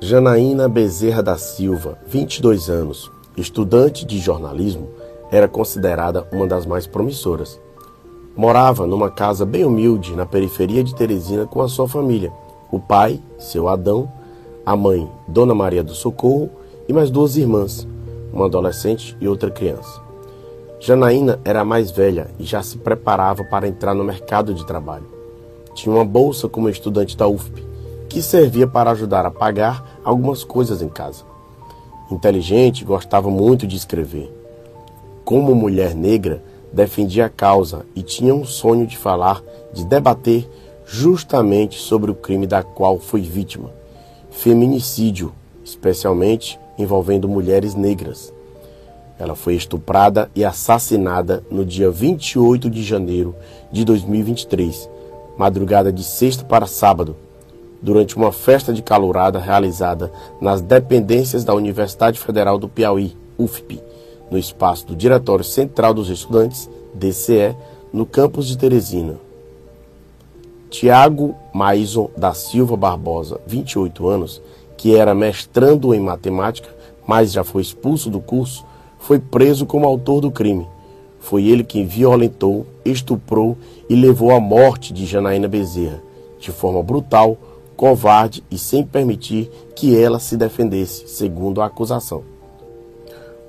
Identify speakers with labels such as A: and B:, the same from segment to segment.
A: Janaína Bezerra da Silva, 22 anos, estudante de jornalismo, era considerada uma das mais promissoras. Morava numa casa bem humilde na periferia de Teresina com a sua família: o pai, seu Adão, a mãe, Dona Maria do Socorro, e mais duas irmãs, uma adolescente e outra criança. Janaína era a mais velha e já se preparava para entrar no mercado de trabalho. Tinha uma bolsa como estudante da UFP que servia para ajudar a pagar algumas coisas em casa. Inteligente, gostava muito de escrever. Como mulher negra, defendia a causa e tinha um sonho de falar, de debater justamente sobre o crime da qual foi vítima: feminicídio, especialmente envolvendo mulheres negras. Ela foi estuprada e assassinada no dia 28 de janeiro de 2023, madrugada de sexta para sábado, durante uma festa de calorada realizada nas dependências da Universidade Federal do Piauí, UFP, no espaço do Diretório Central dos Estudantes, DCE, no campus de Teresina. Tiago Maison da Silva Barbosa, 28 anos, que era mestrando em matemática, mas já foi expulso do curso, foi preso como autor do crime. Foi ele quem violentou, estuprou e levou à morte de Janaína Bezerra, de forma brutal, covarde e sem permitir que ela se defendesse, segundo a acusação.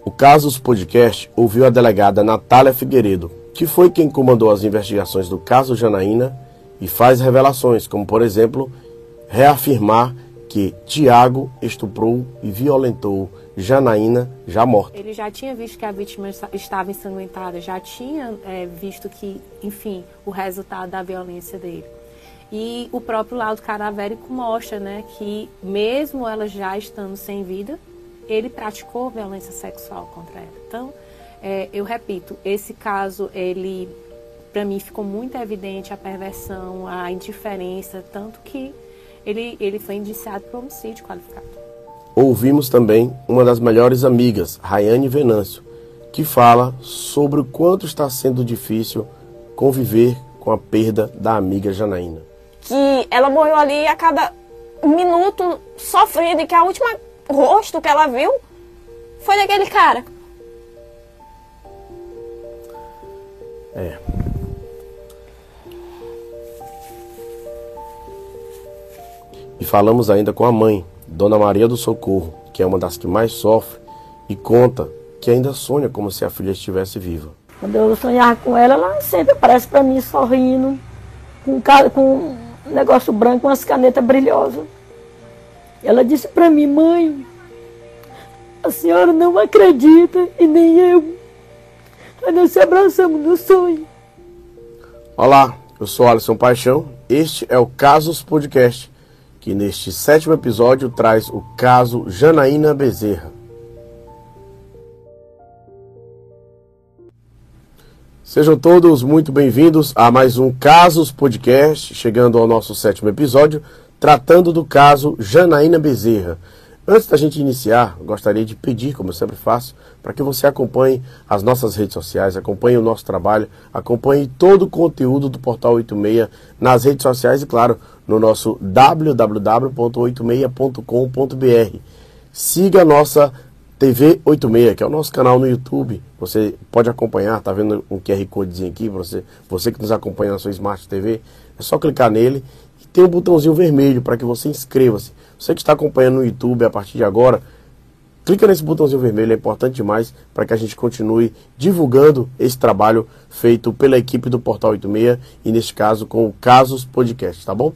A: O Casos Podcast ouviu a delegada Natália Figueiredo, que foi quem comandou as investigações do caso Janaína e faz revelações, como por exemplo, reafirmar que Tiago estuprou e violentou Janaína, já morta.
B: Ele já tinha visto que a vítima estava ensanguentada, já tinha é, visto que, enfim, o resultado da violência dele. E o próprio laudo cadavérico mostra né, que, mesmo ela já estando sem vida, ele praticou violência sexual contra ela. Então, é, eu repito, esse caso, ele, para mim, ficou muito evidente a perversão, a indiferença, tanto que ele, ele foi indiciado por homicídio qualificado.
A: Ouvimos também uma das melhores amigas, Rayane Venâncio, que fala sobre o quanto está sendo difícil conviver com a perda da amiga Janaína
C: que ela morreu ali a cada minuto sofrendo e que a última rosto que ela viu foi daquele cara.
A: É. E falamos ainda com a mãe, Dona Maria do Socorro, que é uma das que mais sofre e conta que ainda sonha como se a filha estivesse viva.
D: Quando eu sonhava com ela, ela sempre aparece para mim sorrindo, com, com um negócio branco, umas canetas brilhosas. Ela disse para mim, mãe, a senhora não acredita e nem eu. Mas nós se abraçamos no sonho.
A: Olá, eu sou Alisson Paixão. Este é o Casos Podcast, que neste sétimo episódio traz o caso Janaína Bezerra. Sejam todos muito bem-vindos a mais um Casos Podcast, chegando ao nosso sétimo episódio, tratando do caso Janaína Bezerra. Antes da gente iniciar, gostaria de pedir, como eu sempre faço, para que você acompanhe as nossas redes sociais, acompanhe o nosso trabalho, acompanhe todo o conteúdo do Portal 86 nas redes sociais e, claro, no nosso www.86.com.br. Siga a nossa TV 86, que é o nosso canal no YouTube. Você pode acompanhar, tá vendo um QR Codezinho aqui, você, você que nos acompanha na sua Smart TV, é só clicar nele e tem um botãozinho vermelho para que você inscreva-se. Você que está acompanhando no YouTube a partir de agora, clica nesse botãozinho vermelho, é importante demais para que a gente continue divulgando esse trabalho feito pela equipe do Portal 86 e neste caso com o Casos Podcast, tá bom?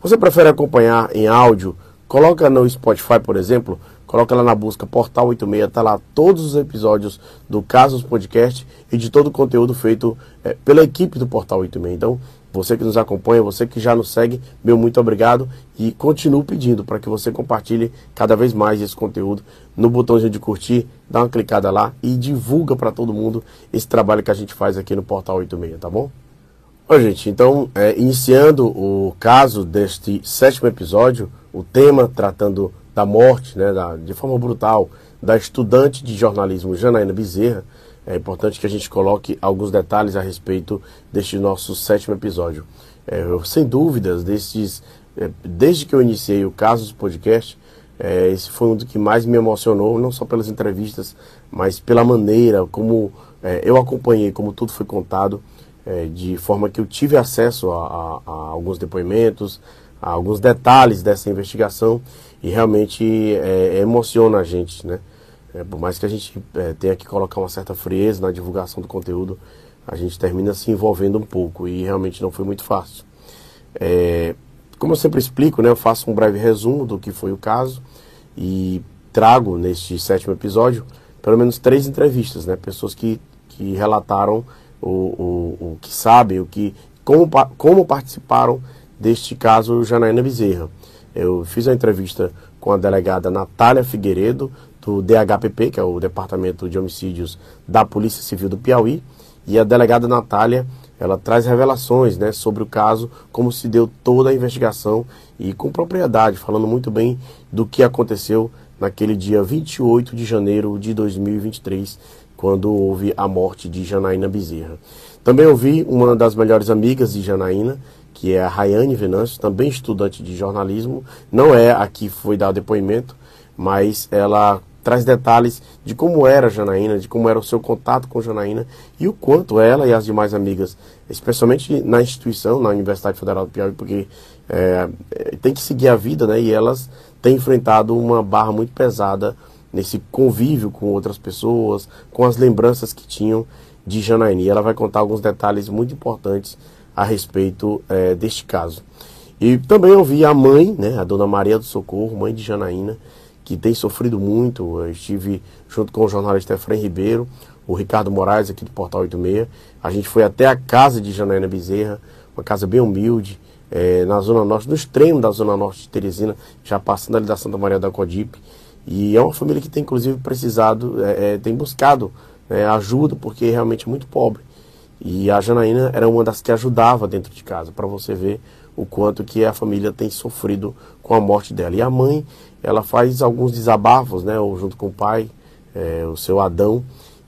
A: Você prefere acompanhar em áudio? Coloca no Spotify, por exemplo, Coloca lá na busca Portal 86, tá lá todos os episódios do Casos Podcast e de todo o conteúdo feito é, pela equipe do Portal 86. Então, você que nos acompanha, você que já nos segue, meu muito obrigado e continuo pedindo para que você compartilhe cada vez mais esse conteúdo no botãozinho de curtir, dá uma clicada lá e divulga para todo mundo esse trabalho que a gente faz aqui no Portal 86, tá bom? Oi, gente, então, é, iniciando o caso deste sétimo episódio, o tema tratando da morte, né, da, de forma brutal, da estudante de jornalismo Janaína Bezerra, é importante que a gente coloque alguns detalhes a respeito deste nosso sétimo episódio. É, eu, sem dúvidas, desses, é, desde que eu iniciei o Casos Podcast, É, esse foi um dos que mais me emocionou, não só pelas entrevistas, mas pela maneira como é, eu acompanhei, como tudo foi contado, é, de forma que eu tive acesso a, a, a, alguns depoimentos, a alguns detalhes dessa investigação e realmente é, emociona a gente, né? É, por mais que a gente é, tenha que colocar uma certa frieza na divulgação do conteúdo, a gente termina se envolvendo um pouco e realmente não foi muito fácil. É, como eu sempre explico, né, eu faço um breve resumo do que foi o caso e trago neste sétimo episódio pelo menos três entrevistas, né, pessoas que, que relataram o, o, o que sabem, o que, como, como participaram deste caso Janaína Bezerra. Eu fiz a entrevista com a delegada Natália Figueiredo, do DHPP, que é o Departamento de Homicídios da Polícia Civil do Piauí, e a delegada Natália, ela traz revelações né, sobre o caso, como se deu toda a investigação e com propriedade, falando muito bem do que aconteceu naquele dia 28 de janeiro de 2023, quando houve a morte de Janaína Bezerra. Também ouvi uma das melhores amigas de Janaína, que é a Rayane Venâncio, também estudante de jornalismo, não é a que foi dar depoimento, mas ela traz detalhes de como era Janaína, de como era o seu contato com Janaína e o quanto ela e as demais amigas, especialmente na instituição, na Universidade Federal do Piauí, porque é, tem que seguir a vida, né? E elas têm enfrentado uma barra muito pesada nesse convívio com outras pessoas, com as lembranças que tinham de Janaína. E ela vai contar alguns detalhes muito importantes a respeito é, deste caso. E também ouvi a mãe, né, a dona Maria do Socorro, mãe de Janaína, que tem sofrido muito. Eu estive junto com o jornalista Efraim Ribeiro, o Ricardo Moraes, aqui do Portal 86. A gente foi até a casa de Janaína Bezerra, uma casa bem humilde, é, na Zona Norte, no extremo da Zona Norte de Teresina, já passando ali da Santa Maria da Codipe. E é uma família que tem, inclusive, precisado, é, é, tem buscado é, ajuda, porque realmente é muito pobre. E a Janaína era uma das que ajudava dentro de casa, para você ver o quanto que a família tem sofrido com a morte dela. E a mãe, ela faz alguns desabafos, né, junto com o pai, é, o seu Adão,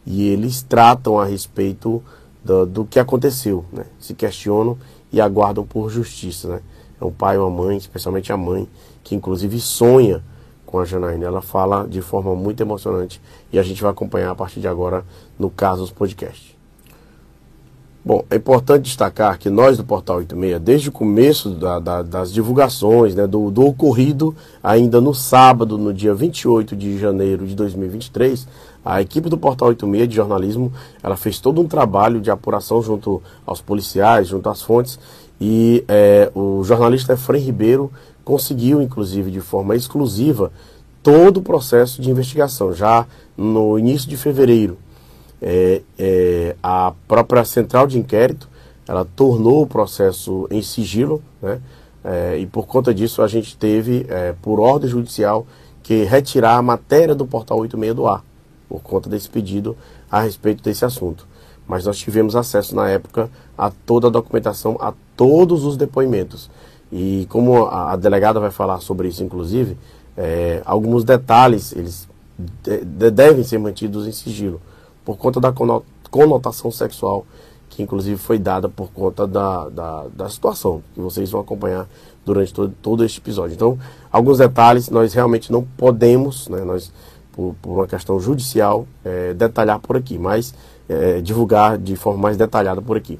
A: e eles tratam a respeito do, do que aconteceu, né, se questionam e aguardam por justiça, né. É um pai e uma mãe, especialmente a mãe, que inclusive sonha com a Janaína. Ela fala de forma muito emocionante e a gente vai acompanhar a partir de agora no Casos Podcast. Bom, é importante destacar que nós do Portal 86, desde o começo da, da, das divulgações, né, do, do, ocorrido ainda no sábado, no dia 28 de janeiro de 2023, a equipe do Portal 86 de jornalismo, ela fez todo um trabalho de apuração junto aos policiais, junto às fontes, e é, o jornalista Efraim Ribeiro conseguiu, inclusive de forma exclusiva, todo o processo de investigação, já no início de fevereiro é, é, a própria central de inquérito ela tornou o processo em sigilo, né? É, e por conta disso a gente teve, é, por ordem judicial, que retirar a matéria do portal 86 do ar, por conta desse pedido a respeito desse assunto. Mas nós tivemos acesso na época a toda a documentação, a todos os depoimentos. E como a, delegada vai falar sobre isso, inclusive, é, alguns detalhes eles de, de, devem ser mantidos em sigilo por conta da conotação sexual que inclusive foi dada por conta da, da, da situação que vocês vão acompanhar durante todo, todo este episódio. Então, alguns detalhes nós realmente não podemos, né, nós, por, por uma questão judicial, é, detalhar por aqui, mas é, divulgar de forma mais detalhada por aqui.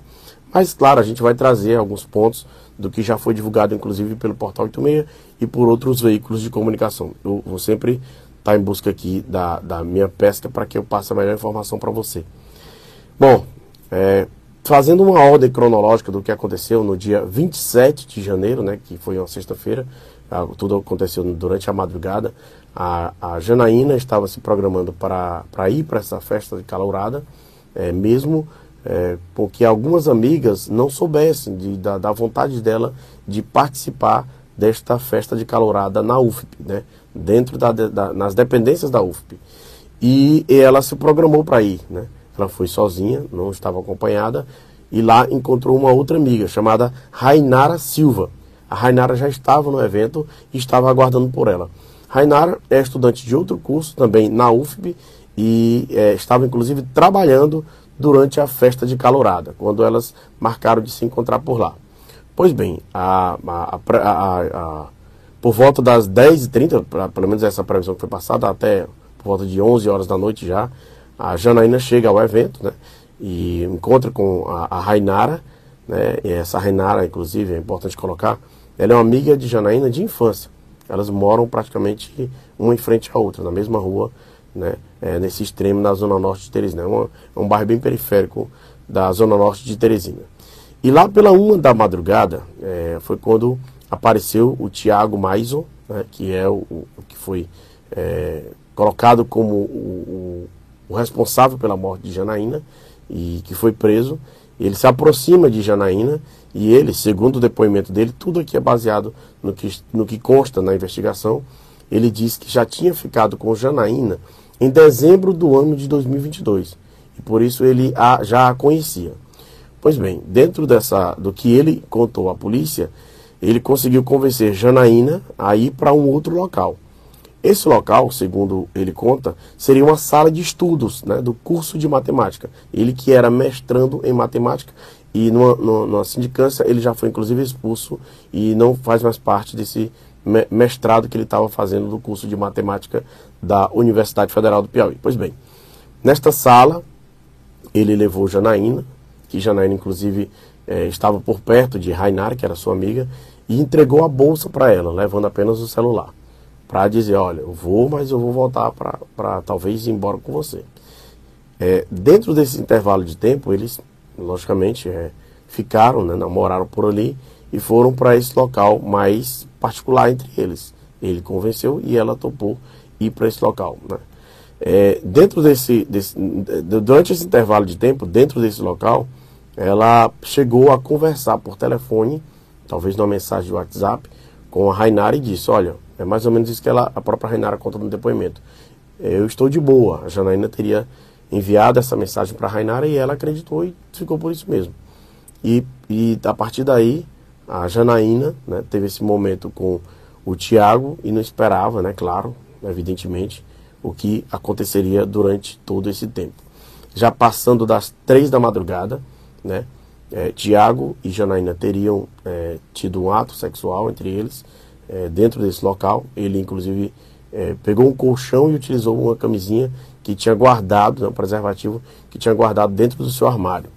A: Mas, claro, a gente vai trazer alguns pontos do que já foi divulgado, inclusive, pelo Portal 86 e por outros veículos de comunicação. Eu vou sempre está em busca aqui da, da minha pesca para que eu passe a melhor informação para você. Bom, é, fazendo uma ordem cronológica do que aconteceu no dia 27 de janeiro, né, que foi uma sexta-feira, tudo aconteceu durante a madrugada. A, a Janaína estava se programando para, para ir para essa festa de calourada, é, mesmo é, porque algumas amigas não soubessem de, da, da vontade dela de participar desta festa de calourada na UFP, né? Dentro da, da, nas dependências da UFP. E, e ela se programou para ir. Né? Ela foi sozinha, não estava acompanhada, e lá encontrou uma outra amiga chamada Rainara Silva. A Rainara já estava no evento e estava aguardando por ela. Rainara é estudante de outro curso também na UFP e é, estava inclusive trabalhando durante a festa de calorada, quando elas marcaram de se encontrar por lá. Pois bem, a, a, a, por volta das 10h30, pra- pelo menos essa previsão que foi passada, até por volta de 11 horas da noite já, a Janaína chega ao evento, né? E encontra com a, a Rainara, né? E essa Rainara, inclusive, é importante colocar, ela é uma amiga de Janaína de infância. Elas moram praticamente uma em frente à outra, na mesma rua, né? É, nesse extremo na zona norte de Teresina. É, uma- é um bairro bem periférico da zona norte de Teresina. E lá pela uma da madrugada é, foi quando apareceu o Tiago Maison, né, que é o, o- que foi é, colocado como o, o- o responsável pela morte de Janaína e que foi preso. Ele se aproxima de Janaína e ele, segundo o depoimento dele, tudo aqui é baseado no que, no que consta na investigação. Ele diz que já tinha ficado com Janaína em dezembro do ano de 2022 e por isso ele a, já a conhecia. Pois bem, dentro dessa do que ele contou à polícia, ele conseguiu convencer Janaína a ir para um outro local. Esse local, segundo ele conta, seria uma sala de estudos né, do curso de matemática. Ele que era mestrando em matemática e numa, numa, sindicância ele já foi inclusive expulso e não faz mais parte desse me- mestrado que ele estava fazendo do curso de matemática da Universidade Federal do Piauí. Pois bem, nesta sala ele levou Janaína, que Janaína inclusive eh, estava por perto de Rainar, que era sua amiga, e entregou a bolsa para ela, levando apenas o celular, para dizer, olha, eu vou, mas eu vou voltar para talvez ir embora com você. Eh, dentro desse intervalo de tempo, eles, logicamente, eh, ficaram, né, namoraram por ali e foram para esse local mais particular entre eles. Ele convenceu e ela topou ir para esse local. Né? É, dentro desse, desse, durante esse intervalo de tempo, dentro desse local, ela chegou a conversar por telefone, talvez numa mensagem de WhatsApp, com a Rainara e disse, olha, é mais ou menos isso que ela, a própria Rainara conta no depoimento. Eu estou de boa. A Janaína teria enviado essa mensagem para a Rainara e ela acreditou e ficou por isso mesmo. E, e a partir daí, a Janaína né, teve esse momento com o Tiago e não esperava, né, claro, evidentemente, o que aconteceria durante todo esse tempo. Já passando das três da madrugada, né, eh, Tiago e Janaína teriam eh, tido um ato sexual entre eles eh, dentro desse local. Ele, inclusive, eh, pegou um colchão e utilizou uma camisinha que tinha guardado, um preservativo que tinha guardado dentro do seu armário.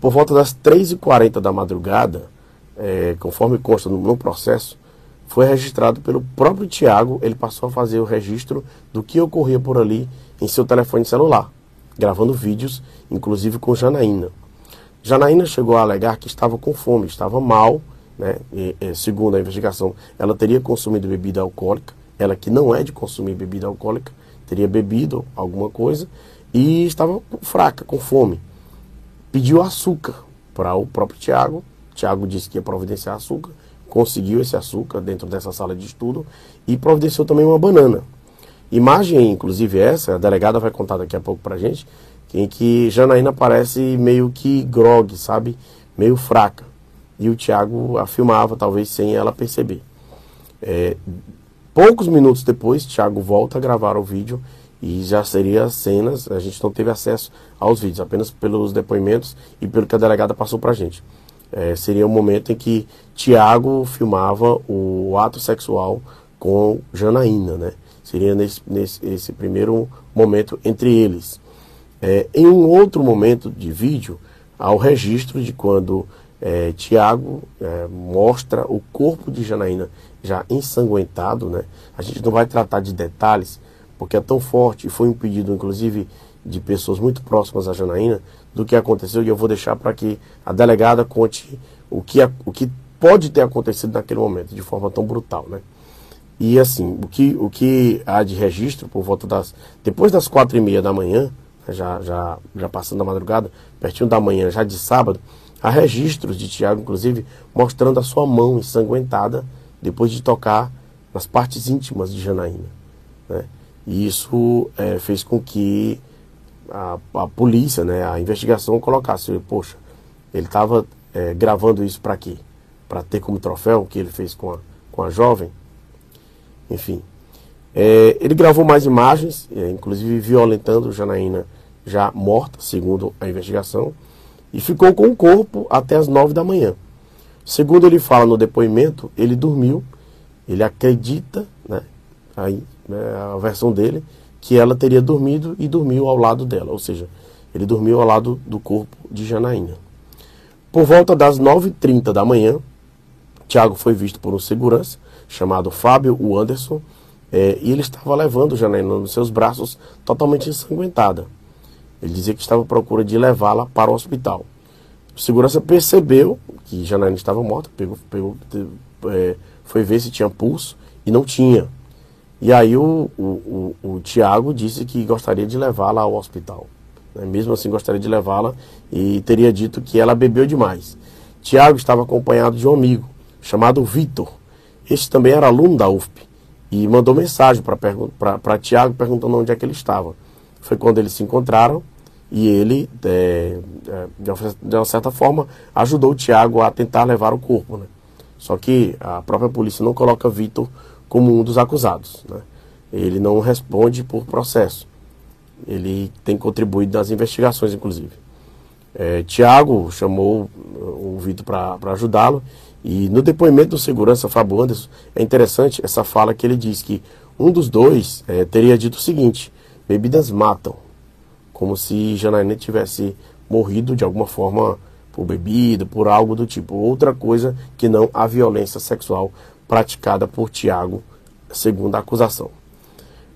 A: Por volta das 3h40 da madrugada, eh, conforme consta no, no processo, foi registrado pelo próprio Tiago. Ele passou a fazer o registro do que ocorria por ali em seu telefone celular, gravando vídeos, inclusive com Janaína. Janaína chegou a alegar que estava com fome, estava mal, né? E, eh, segundo a investigação, ela teria consumido bebida alcoólica, ela que não é de consumir bebida alcoólica, teria bebido alguma coisa e estava fraca, com fome pediu açúcar para o próprio Tiago. Tiago disse que ia providenciar açúcar, conseguiu esse açúcar dentro dessa sala de estudo e providenciou também uma banana. Imagem, inclusive essa, a delegada vai contar daqui a pouco pra gente, em que Janaína parece meio que grog, sabe? Meio fraca. E o Tiago a filmava, talvez sem ela perceber. É, poucos minutos depois, Tiago volta a gravar o vídeo e já seria cenas, a gente não teve acesso aos vídeos, apenas pelos depoimentos e pelo que a delegada passou pra gente. É, seria o momento em que Tiago filmava o ato sexual com Janaína, né? Seria nesse, nesse esse primeiro momento entre eles. É, em um outro momento de vídeo, há o registro de quando é, Tiago é, mostra o corpo de Janaína já ensanguentado, né? A gente não vai tratar de detalhes, porque é tão forte e foi um pedido, inclusive, de pessoas muito próximas a Janaína, do que aconteceu, e eu vou deixar para que a delegada conte o que, o que pode ter acontecido naquele momento, de forma tão brutal, né? E assim, o que, o que há de registro por volta das. Depois das quatro e meia da manhã, já, já, já passando a madrugada, pertinho da manhã, já de sábado, há registros de Tiago, inclusive, mostrando a sua mão ensanguentada depois de tocar nas partes íntimas de Janaína. Né? E isso eh, fez com que a, a polícia, né, a investigação colocasse, poxa, ele estava gravando isso para quê? Para ter como troféu o que ele fez com a, com a jovem? Enfim. É, ele gravou mais imagens, é, inclusive violentando Janaína já morta, segundo a investigação, e ficou com o corpo até as nove da manhã. Segundo ele fala no depoimento, ele dormiu ele acredita, né, né, a versão dele, que ela teria dormido e dormiu ao lado dela, ou seja, ele dormiu ao lado do corpo de Janaína. Por volta das 9h30 da manhã, Tiago foi visto por um segurança chamado Fábio Anderson é, e ele estava levando Janaína nos seus braços totalmente ensanguentada. Ele dizia que estava à procura de levá-la para o hospital. O segurança percebeu que Janaína estava morta, pegou, pegou, é, foi ver se tinha pulso e não tinha. E aí o, o, o, o Tiago disse que gostaria de levá-la ao hospital. Né? Mesmo assim, gostaria de levá-la e teria dito que ela bebeu demais. Tiago estava acompanhado de um amigo chamado Vitor. Este também era aluno da UFP e mandou mensagem para Tiago perguntando onde é que ele estava. Foi quando eles se encontraram e ele, é, é, de uma certa forma, ajudou o Tiago a tentar levar o corpo. Né? Só que a própria polícia não coloca Vitor como um dos acusados. Né? Ele não responde por processo. Ele tem contribuído nas investigações, inclusive. É, Tiago chamou o Vitor para ajudá-lo e no depoimento do segurança Fábio Anderson, é interessante essa fala que ele diz que um dos dois é, teria dito o seguinte: bebidas matam, como se Janaína tivesse morrido de alguma forma por bebida, por algo do tipo, outra coisa que não a violência sexual praticada por Tiago, segundo a acusação.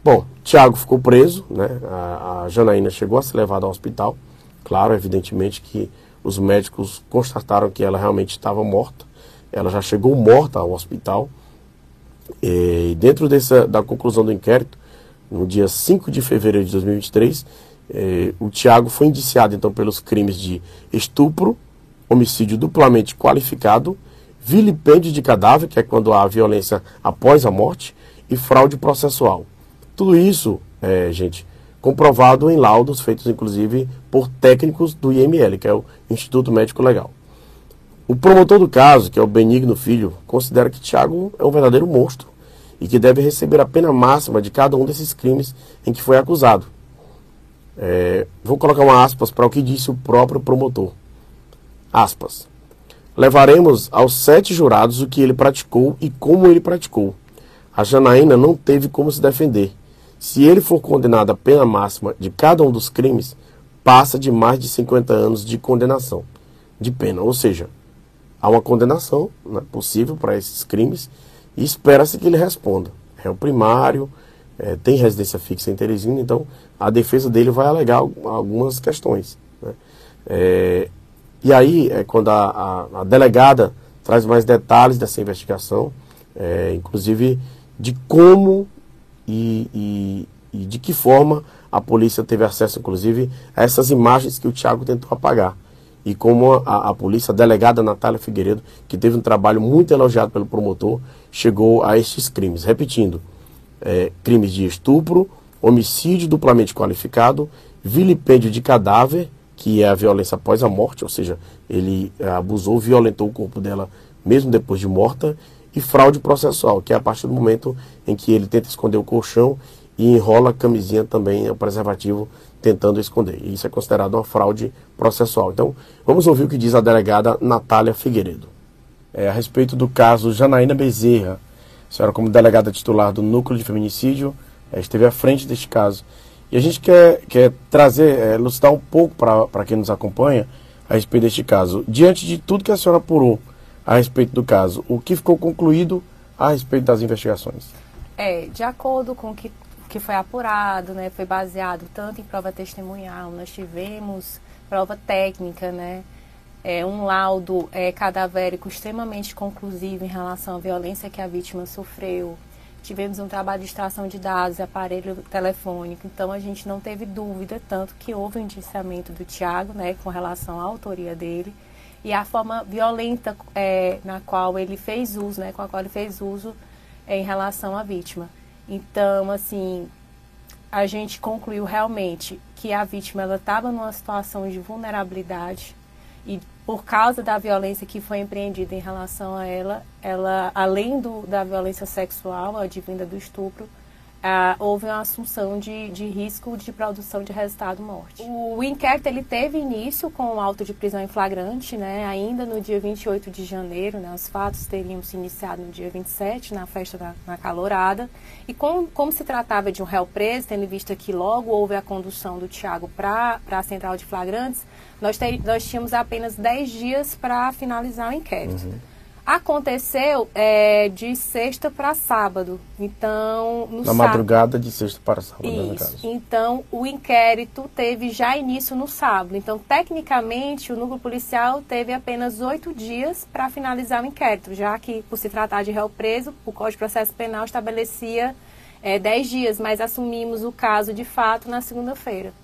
A: Bom, Tiago ficou preso, né? A, a Janaína chegou a ser levada ao hospital. Claro, evidentemente que os médicos constataram que ela realmente estava morta. Ela já chegou morta ao hospital. E dentro dessa, da conclusão do inquérito, no dia 5 de fevereiro de 2023, eh, o Tiago foi indiciado então pelos crimes de estupro, homicídio duplamente qualificado, vilipêndio de cadáver, que é quando há violência após a morte, e fraude processual. Tudo isso, é, gente, comprovado em laudos feitos inclusive por técnicos do IML, que é o Instituto Médico Legal. O promotor do caso, que é o Benigno Filho, considera que Tiago é um verdadeiro monstro e que deve receber a pena máxima de cada um desses crimes em que foi acusado. É, vou colocar uma aspas para o que disse o próprio promotor. Aspas. Levaremos aos sete jurados o que ele praticou e como ele praticou. A Janaína não teve como se defender. Se ele for condenado à pena máxima de cada um dos crimes, passa de mais de 50 anos de condenação, de pena. Ou seja, há uma condenação né, possível para esses crimes e espera-se que ele responda. É o primário, é, tem residência fixa em Teresina, então a defesa dele vai alegar algumas questões. Né? É, e aí é quando a, a, a, delegada traz mais detalhes dessa investigação, é, inclusive de como e, e, e, de que forma a polícia teve acesso, inclusive, a essas imagens que o Tiago tentou apagar e como a, a polícia, a delegada Natália Figueiredo, que teve um trabalho muito elogiado pelo promotor, chegou a estes crimes. Repetindo, é, crimes de estupro, homicídio duplamente qualificado, vilipêndio de cadáver, que é a violência após a morte, ou seja, ele é, abusou, violentou o corpo dela mesmo depois de morta, e fraude processual, que é a partir do momento em que ele tenta esconder o colchão e enrola a camisinha também, o preservativo, tentando esconder. E isso é considerado uma fraude processual. Então, vamos ouvir o que diz a delegada Natália Figueiredo. É, a respeito do caso Janaína Bezerra, a senhora como delegada titular do Núcleo de Feminicídio, é, esteve à frente deste caso. E a gente quer, quer trazer, é, elucidar um pouco para quem nos acompanha a respeito deste caso. Diante de tudo que a senhora apurou a respeito do caso, o que ficou concluído a respeito das investigações?
B: É, de acordo com o que que foi apurado, né, foi baseado tanto em prova testemunhal, nós tivemos prova técnica, né, é, um laudo é, cadavérico extremamente conclusivo em relação à violência que a vítima sofreu. Tivemos um trabalho de extração de dados, aparelho telefônico, então a gente não teve dúvida, tanto que houve um indiciamento do Tiago, né, com relação à autoria dele, e a forma violenta é, na qual ele fez uso, né, com a qual ele fez uso é, em relação à vítima. Então, assim, a gente concluiu realmente que a vítima estava numa situação de vulnerabilidade e por causa da violência que foi empreendida em relação a ela, ela além do, da violência sexual, advinda do estupro, ah, houve uma assunção de, de risco de produção de resultado morte. O inquérito ele teve início com o auto de prisão em flagrante, né, ainda no dia 28 de janeiro, né, os fatos teriam se iniciado no dia 27, na festa da, na calorada, e com, como se tratava de um réu preso, tendo em vista que logo houve a condução do Tiago para a central de flagrantes, nós, ter, nós tínhamos apenas 10 dias para finalizar o inquérito. Uhum. Aconteceu é, de sexta para sábado. Então,
A: no Na madrugada de sexta para sábado,
B: Isso. Então, o inquérito teve já início no sábado. Então, tecnicamente, o núcleo policial teve apenas oito dias para finalizar o inquérito, já que, por se tratar de réu preso, o Código de Processo Penal estabelecia é, dez dias, mas assumimos o caso de fato na segunda-feira.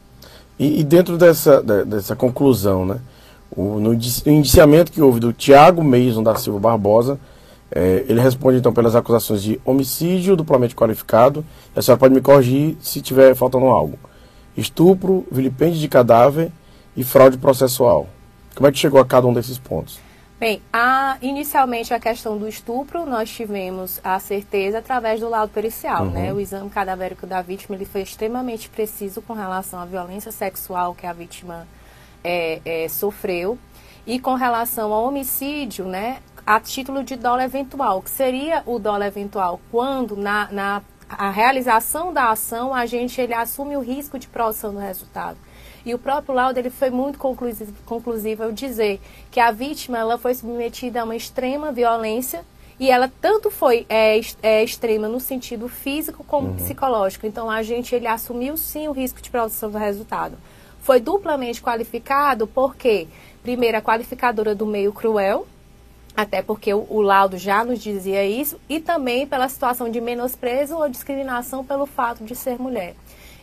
A: E, e, dentro dessa, dessa conclusão, né? O, no indiciamento que houve do Tiago Meison da Silva Barbosa, é, ele responde então pelas acusações de homicídio duplamente qualificado. A senhora pode me corrigir se tiver faltando algo. Estupro, vilipêndio de cadáver e fraude processual. Como é que chegou a cada um desses pontos?
B: Bem, a, inicialmente a questão do estupro, nós tivemos a certeza através do laudo pericial, uhum. né? O exame cadavérico da vítima, ele foi extremamente preciso com relação à violência sexual que a vítima é, é, sofreu. E com relação ao homicídio, né, a título de dolo eventual, que seria o dolo eventual quando na, na a realização da ação a gente ele assume o risco de produção do resultado. E o próprio laudo ele foi muito conclusivo, conclusivo ao dizer que a vítima ela foi submetida a uma extrema violência e ela tanto foi é, é, extrema no sentido físico como uhum. psicológico. Então a gente ele assumiu sim o risco de produção do resultado foi duplamente qualificado porque, primeiro, a qualificadora do meio cruel, até porque o, o, laudo já nos dizia isso, e também pela situação de menosprezo ou discriminação pelo fato de ser mulher.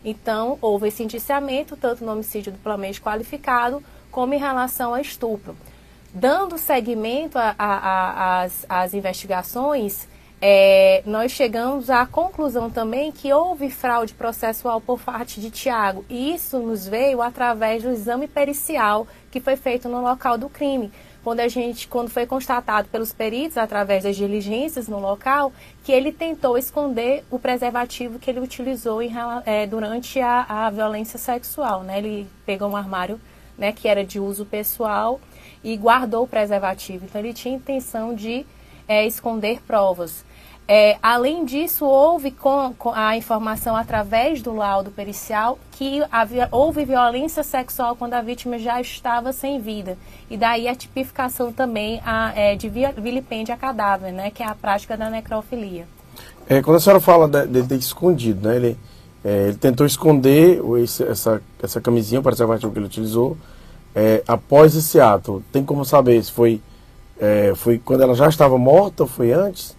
B: Então, houve esse indiciamento, tanto no homicídio duplamente qualificado, como em relação a estupro. Dando seguimento às investigações, é, nós chegamos à conclusão também que houve fraude processual por parte de Tiago. E isso nos veio através do exame pericial que foi feito no local do crime. Quando a gente, quando foi constatado pelos peritos, através das diligências no local, que ele tentou esconder o preservativo que ele utilizou em, é, durante a, a, violência sexual. Né? Ele pegou um armário né, que era de uso pessoal e guardou o preservativo. Então ele tinha intenção de é, esconder provas. É, além disso, houve com, com, a informação através do laudo pericial que havia, houve violência sexual quando a vítima já estava sem vida. E daí a tipificação também a, é, de vilipêndio a cadáver, né, que é a prática da necrofilia.
A: É, quando a senhora fala de, de, de escondido, né, ele, é, ele tentou esconder esse, essa, essa camisinha, parece que ele utilizou, é, após esse ato. Tem como saber se foi é, foi quando ela já estava morta ou foi antes?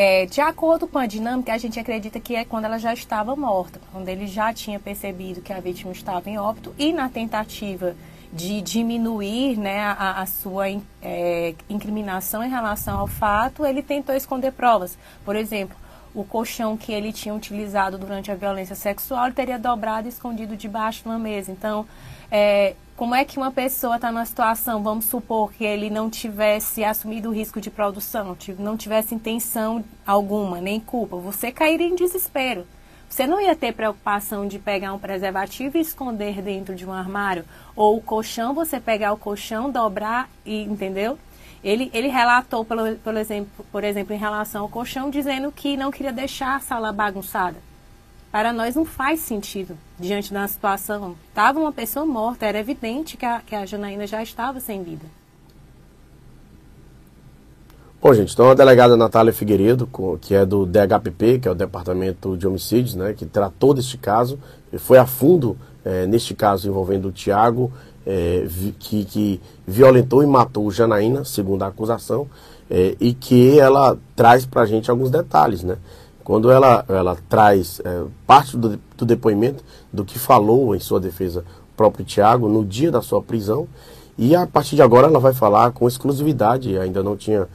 B: É, de acordo com a dinâmica, a gente acredita que é quando ela já estava morta, quando ele já tinha percebido que a vítima estava em óbito e na tentativa de diminuir né, a, a sua é, incriminação em relação ao fato, ele tentou esconder provas. Por exemplo, o colchão que ele tinha utilizado durante a violência sexual ele teria dobrado e escondido debaixo de uma mesa. Então, é, como é que uma pessoa está numa situação, vamos supor que ele não tivesse assumido o risco de produção, não tivesse intenção alguma, nem culpa, você cairia em desespero. Você não ia ter preocupação de pegar um preservativo e esconder dentro de um armário, ou o colchão, você pegar o colchão, dobrar e, entendeu? Ele, ele relatou, pelo exemplo, por exemplo, em relação ao colchão, dizendo que não queria deixar a sala bagunçada para nós não faz sentido diante da situação. Estava uma pessoa morta, era evidente que a, que a Janaína já estava sem vida.
A: Bom, gente, então a delegada Natália Figueiredo, que é do DHPP, que é o Departamento de Homicídios, né, que tratou deste caso, foi a fundo é, neste caso envolvendo o Tiago, é, que, que, violentou e matou Janaína, segundo a acusação, é, e que ela traz para a gente alguns detalhes, né? Quando ela, ela traz é, parte do, do, depoimento do que falou em sua defesa o próprio Tiago no dia da sua prisão, e a partir de agora ela vai falar com exclusividade, ainda não tinha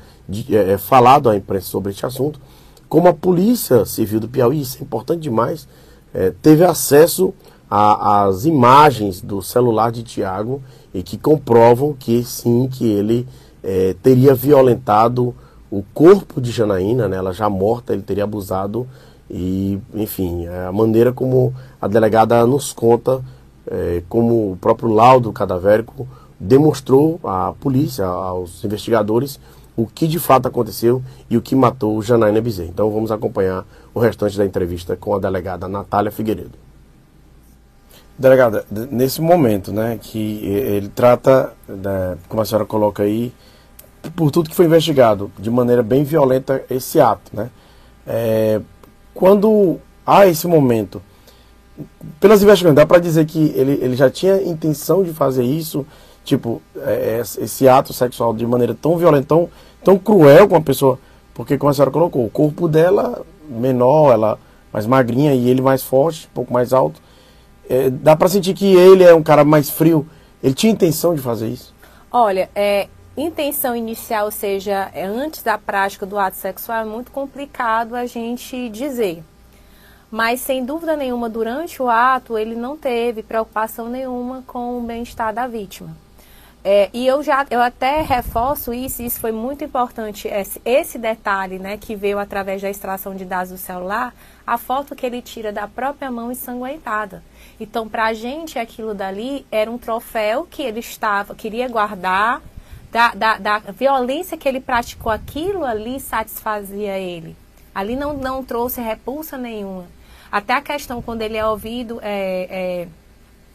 A: é, é, falado à imprensa sobre este assunto, como a Polícia Civil do Piauí, isso é importante demais, é, teve acesso às imagens do celular de Tiago e que comprovam que sim, que ele é, teria violentado o corpo de Janaína, né, ela já morta, ele teria abusado E, enfim, a maneira como a delegada nos conta, é, como o próprio laudo cadavérico demonstrou à polícia, aos investigadores, o que de fato aconteceu e o que matou Janaína Bezerra. Então vamos acompanhar o restante da entrevista com a delegada Natália Figueiredo. Delegada, nesse momento, né, que ele trata, né, como a senhora coloca aí, por tudo que foi investigado, de maneira bem violenta esse ato, né? É, quando há esse momento, pelas investigações, dá para dizer que ele, ele já tinha intenção de fazer isso, tipo, é, esse ato sexual de maneira tão violenta, tão, tão cruel com a pessoa, porque como a senhora colocou, o corpo dela menor, ela mais magrinha e ele mais forte, um pouco mais alto, é, dá para sentir que ele é um cara mais frio. Ele tinha intenção de fazer isso?
B: Olha, é, intenção inicial, ou seja, é antes da prática do ato sexual, é muito complicado a gente dizer. Mas, sem dúvida nenhuma, durante o ato, ele não teve preocupação nenhuma com o bem-estar da vítima. É, e eu já, eu até reforço isso, isso foi muito importante, esse, esse detalhe, né, que veio através da extração de dados do celular, a foto que ele tira da própria mão ensanguentada. Então, para a gente, aquilo dali era um troféu que ele estava, queria guardar, da, da, da, violência que ele praticou, aquilo ali satisfazia ele. Ali não, não trouxe repulsa nenhuma. Até a questão, quando ele é ouvido, é, é,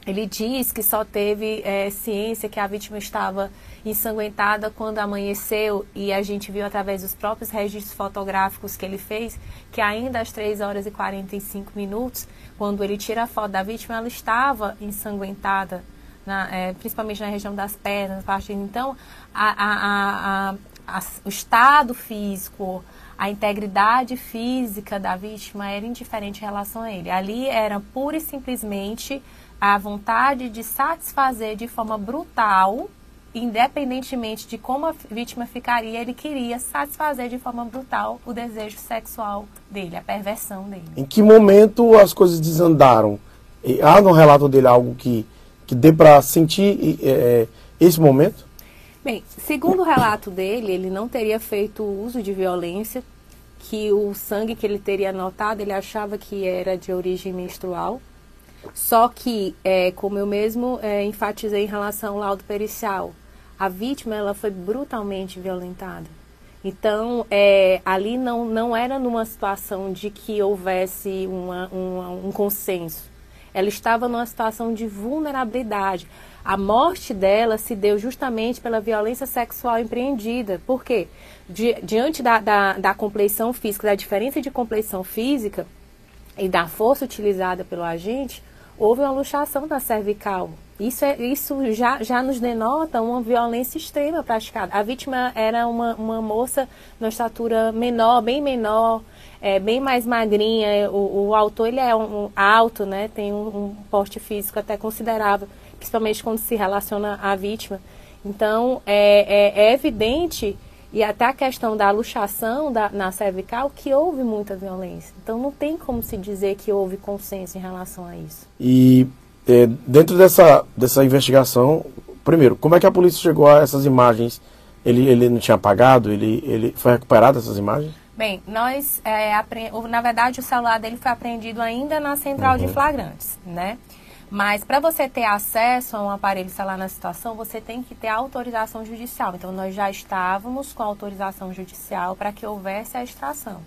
B: ele diz que só teve é, ciência que a vítima estava ensanguentada quando amanheceu e a gente viu através dos próprios registros fotográficos que ele fez que ainda às 3 horas e 45 minutos, quando ele tira a foto da vítima, ela estava ensanguentada na, é, principalmente na região das pernas, parte, então a, a, a, o estado físico, a integridade física da vítima era indiferente em relação a ele. Ali era pura e simplesmente a vontade de satisfazer de forma brutal, independentemente de como a vítima ficaria, ele queria satisfazer de forma brutal o desejo sexual dele, a perversão dele.
A: Em que momento as coisas desandaram? Há no relato dele algo que que dê para sentir é, esse momento?
B: Bem, segundo o relato dele, ele não teria feito uso de violência, que o sangue que ele teria notado, ele achava que era de origem menstrual. Só que, é, como eu mesmo é, enfatizei em relação ao laudo pericial, a vítima ela foi brutalmente violentada. Então, é, ali não, não era numa situação de que houvesse uma, uma, um consenso ela estava numa situação de vulnerabilidade. A morte dela se deu justamente pela violência sexual empreendida. Por quê? Di diante da, da, da compleição física, da diferença de compleição física e da força utilizada pelo agente, houve uma luxação da cervical. Isso, é, isso já, já nos denota uma violência extrema praticada. A vítima era uma, uma moça de estatura menor, bem menor, é, bem mais magrinha. O, o autor ele é um, alto, né? Tem um, um, porte físico até considerável, principalmente quando se relaciona à vítima. Então é, é, é evidente e até a questão da luxação da, na cervical que houve muita violência. Então não tem como se dizer que houve consenso em relação a isso.
A: E é, dentro dessa, dessa investigação, primeiro, como é que a polícia chegou a essas imagens? Ele, ele não tinha apagado? Ele, ele foi recuperado essas imagens?
B: Bem, nós, é, na verdade, o celular dele foi apreendido ainda na central uhum. de flagrantes, né? Mas para você ter acesso a um aparelho celular na situação, você tem que ter autorização judicial. Então, nós já estávamos com autorização judicial para que houvesse a extração.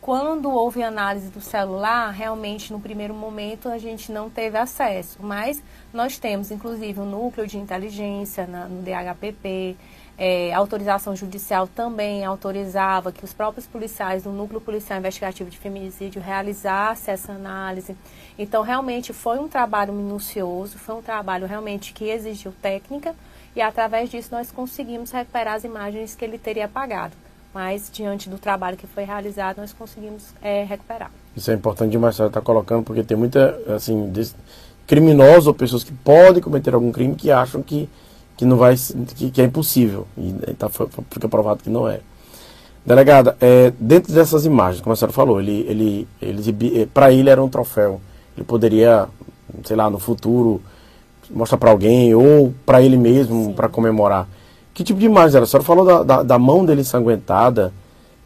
B: Quando houve análise do celular, realmente no primeiro momento a gente não teve acesso, mas nós temos inclusive um núcleo de inteligência na, no DHPP, é, a autorização judicial também autorizava que os próprios policiais do Núcleo Policial Investigativo de Feminicídio realizassem essa análise. Então, realmente foi um trabalho minucioso, foi um trabalho realmente que exigiu técnica e, através disso, nós conseguimos recuperar as imagens que ele teria apagado. Mas, diante do trabalho que foi realizado, nós conseguimos é, recuperar.
A: Isso é importante demais, senhora está colocando, porque tem muita, assim, criminosos ou pessoas que podem cometer algum crime que acham que que não vai que, que é impossível. E tá, fica provado que não é. Delegada é, dentro dessas imagens como a senhora falou ele ele ele é, para ele era um troféu. Ele poderia sei lá no futuro mostrar para alguém ou para ele mesmo para comemorar. Que tipo de imagem era? A senhora falou da, da, da, mão dele ensanguentada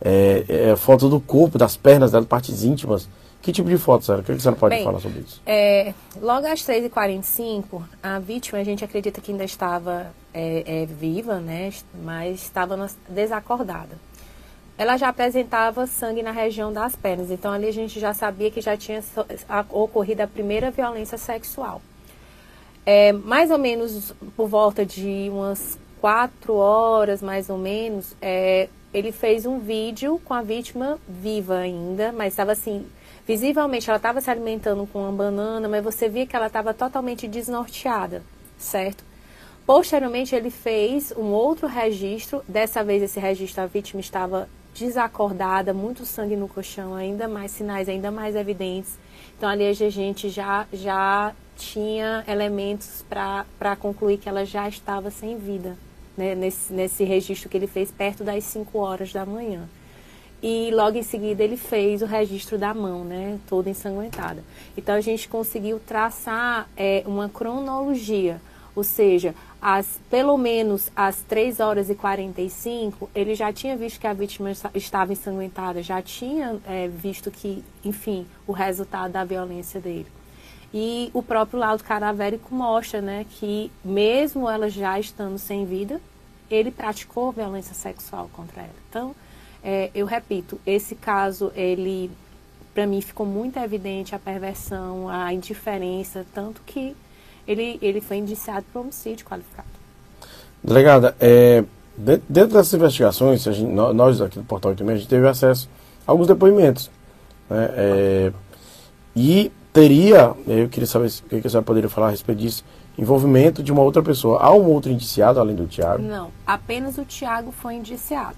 A: é, é, foto do corpo, das pernas dela, partes íntimas. Que tipo de foto, Sara? O que a senhora pode
B: Bem,
A: falar sobre isso?
B: É, logo às 3h45, a vítima, a gente acredita que ainda estava é, é, viva, né? Mas estava desacordada. Ela já apresentava sangue na região das pernas, então ali a gente já sabia que já tinha ocorrido a primeira violência sexual. É, mais ou menos por volta de umas quatro horas, mais ou menos, é, ele fez um vídeo com a vítima viva ainda, mas estava assim, visivelmente ela estava se alimentando com uma banana, mas você via que ela estava totalmente desnorteada, certo? Posteriormente ele fez um outro registro, dessa vez esse registro a vítima estava desacordada, muito sangue no colchão, ainda mais sinais ainda mais evidentes. Então ali a gente já já tinha elementos para concluir que ela já estava sem vida né, nesse, nesse registro que ele fez perto das 5 horas da manhã. E logo em seguida ele fez o registro da mão, né, toda ensanguentada. Então a gente conseguiu traçar é, uma cronologia, ou seja, as, pelo menos às 3 horas e 45, ele já tinha visto que a vítima estava ensanguentada, já tinha é, visto que, enfim, o resultado da violência dele. E o próprio laudo cadavérico mostra né, que, mesmo ela já estando sem vida, ele praticou violência sexual contra ela. Então, é, eu repito, esse caso, ele, para mim, ficou muito evidente a perversão, a indiferença, tanto que ele, ele foi indiciado por homicídio qualificado.
A: Delegada, é, dentro dessas investigações, gente, nós aqui do Portal 8 a gente teve acesso a alguns depoimentos. Né, é, e teria, eu queria saber o que você poderia falar a respeito disso, envolvimento de uma outra pessoa. Há um outro indiciado além do Tiago?
B: Não, apenas o Tiago foi indiciado,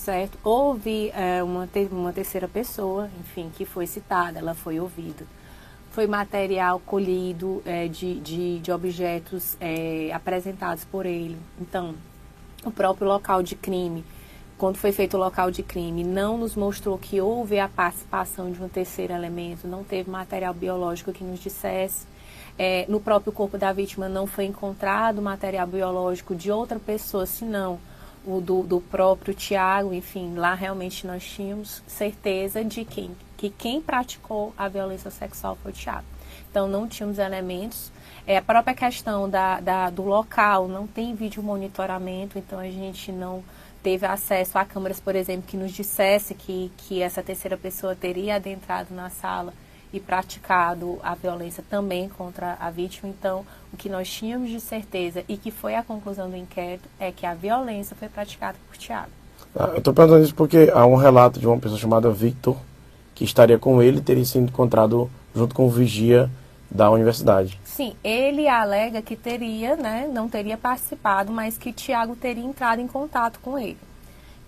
B: certo? Houve é, uma, te uma terceira pessoa, enfim, que foi citada, ela foi ouvida. Foi material colhido é, de, de, de, objetos é, apresentados por ele. Então, o próprio local de crime quando foi feito o local de crime, não nos mostrou que houve a participação de um terceiro elemento, não teve material biológico que nos dissesse. É, no próprio corpo da vítima não foi encontrado material biológico de outra pessoa, senão o do, do próprio Tiago. Enfim, lá realmente nós tínhamos certeza de quem, que quem praticou a violência sexual foi o Tiago. Então não tínhamos elementos. É, a própria questão da, da, do local não tem vídeo monitoramento, então a gente não teve acesso a câmeras, por exemplo, que nos dissesse que, que essa terceira pessoa teria adentrado na sala e praticado a violência também contra a vítima. Então, o que nós tínhamos de certeza e que foi a conclusão do inquérito é que a violência foi praticada por Tiago.
A: Ah, eu estou perguntando isso porque há um relato de uma pessoa chamada Victor que estaria com ele e teria sido encontrado junto com o vigia da universidade.
B: Sim, ele alega que teria, né, não teria participado, mas que Tiago teria entrado em contato com ele.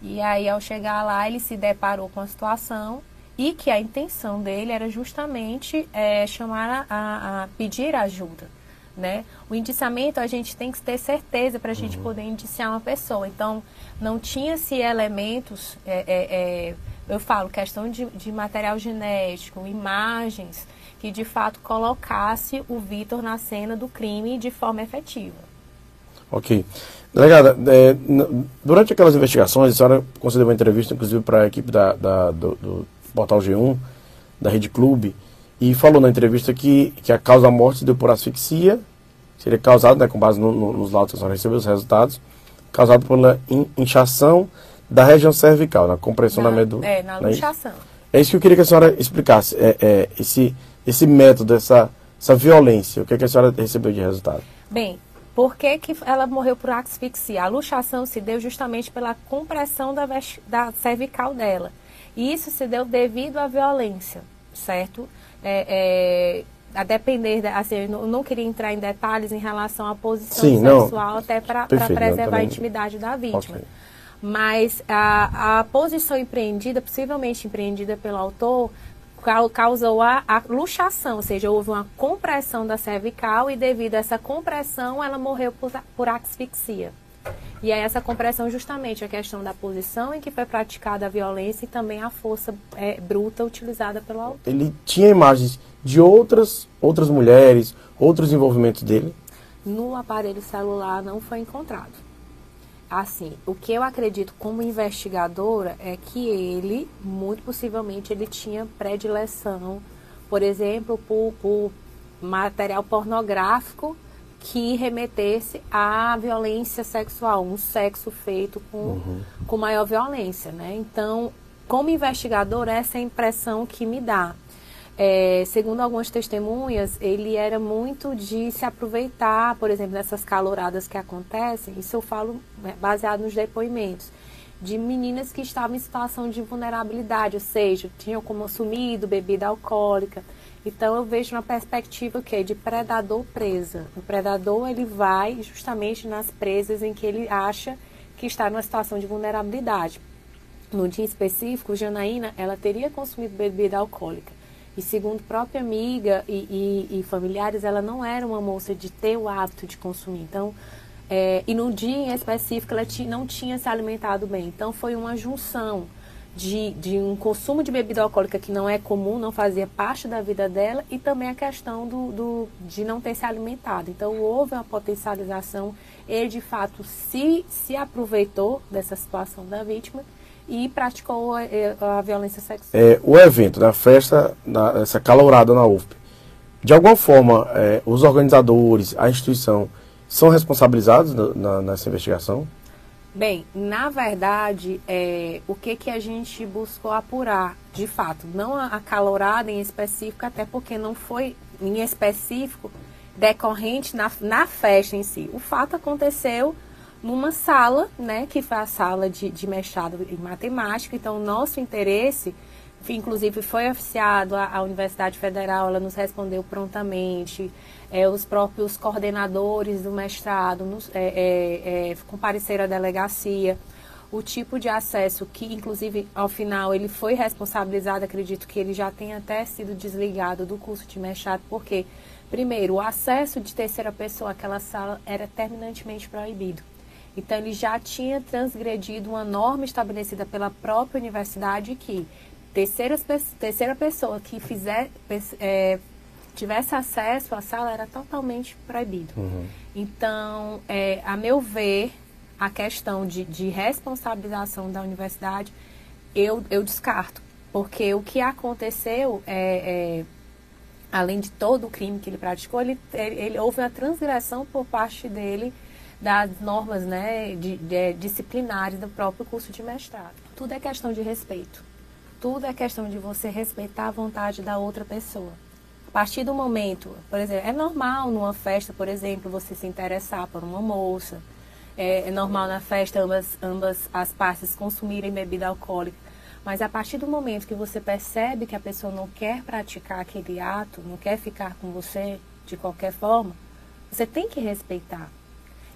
B: E aí, ao chegar lá, ele se deparou com a situação e que a intenção dele era justamente é, chamar a, a, pedir ajuda. Né? O indiciamento a gente tem que ter certeza para a gente uhum. poder indiciar uma pessoa. Então, não tinha-se elementos, é, é, é, eu falo, questão de, de material genético, imagens, que de fato colocasse o Vitor na cena do crime de forma efetiva.
A: Ok. Delegada, é, durante aquelas investigações, a senhora concedeu uma entrevista, inclusive, para a equipe da, da do, do, Portal G1, da Rede Clube, e falou na entrevista que, que a causa da morte deu por asfixia, seria causada, né, com base no, no, nos laudos que a senhora recebeu, os resultados, causado pela in, inchação da região cervical, na compressão
B: na,
A: da medula.
B: É, na luxação.
A: É isso que eu queria que a senhora explicasse. É, é, esse esse método, essa, essa violência? O que, é que a senhora recebeu de resultado?
B: Bem, por que, que ela morreu por asfixia? A luxação se deu justamente pela compressão da, da cervical dela. E isso se deu devido à violência, certo? É, é, a depender, assim, eu não, não, queria entrar em detalhes em relação à posição Sim, sexual, não. até para preservar a intimidade da vítima. Okay. Mas a, a posição empreendida, possivelmente empreendida pelo autor, causou a, a luxação, ou seja, houve uma compressão da cervical e devido a essa compressão ela morreu por, por asfixia. E é essa compressão justamente a questão da posição em que foi praticada a violência e também a força é, bruta utilizada pelo autor.
A: Ele tinha imagens de outras, outras mulheres, outros envolvimentos dele?
B: No aparelho celular não foi encontrado. assim, o que eu acredito como investigadora é que ele, muito possivelmente, ele tinha predileção, por exemplo, por, por material pornográfico que remetesse à violência sexual, um sexo feito com, uhum. com maior violência, né? Então, como investigador, essa é a impressão que me dá. É, segundo algumas testemunhas, ele era muito de se aproveitar, por exemplo, dessas caloradas que acontecem, isso eu falo né, baseado nos depoimentos, de meninas que estavam em situação de vulnerabilidade, ou seja, tinham consumido bebida alcoólica. Então eu vejo uma perspectiva que de predador presa. O predador ele vai justamente nas presas em que ele acha que está numa situação de vulnerabilidade. No dia específico, Janaína, ela teria consumido bebida alcoólica. E segundo própria amiga e, e, e familiares, ela não era uma moça de ter o hábito de consumir. Então, é, e no dia em específico, ela não tinha se alimentado bem. Então, foi uma junção de, de um consumo de bebida alcoólica que não é comum, não fazia parte da vida dela, e também a questão do, do, de não ter se alimentado. Então, houve uma potencialização. Ele, de fato, se, se aproveitou dessa situação da vítima e praticou a, a violência sexual.
A: É, o evento da festa, da, essa calourada na UFP, de alguma forma, é, os organizadores, a instituição, são responsabilizados na, nessa investigação?
B: Bem, na verdade, é, o que, que a gente buscou apurar, de fato, não a, a calorada em específico, até porque não foi em específico decorrente na, na festa em si. O fato aconteceu numa sala, né, que foi a sala de, de mestrado em matemática, então o nosso interesse inclusive foi oficiado à Universidade Federal, ela nos respondeu prontamente, é, os próprios coordenadores do mestrado nos, é, é, é, compareceram à delegacia, o tipo de acesso que, inclusive, ao final ele foi responsabilizado, acredito que ele já tenha até sido desligado do curso de mestrado, porque, primeiro, o acesso de terceira pessoa àquela sala era terminantemente proibido. Então, ele já tinha transgredido uma norma estabelecida pela própria universidade que terceira, terceira pessoa que fizer, é, tivesse acesso à sala era totalmente proibido. Uhum. Então, é, a meu ver, a questão de, de responsabilização da universidade, eu, eu descarto. Porque o que aconteceu é, é além de todo o crime que ele praticou, ele, ele, ele, houve uma transgressão por parte dele das normas né, de, de, disciplinares do próprio curso de mestrado. Tudo é questão de respeito. Tudo é questão de você respeitar a vontade da outra pessoa. A partir do momento, por exemplo, é normal numa festa, por exemplo, você se interessar por uma moça. É, é normal na festa ambas, ambas as partes consumirem bebida alcoólica. Mas a partir do momento que você percebe que a pessoa não quer praticar aquele ato, não quer ficar com você de qualquer forma, você tem que respeitar.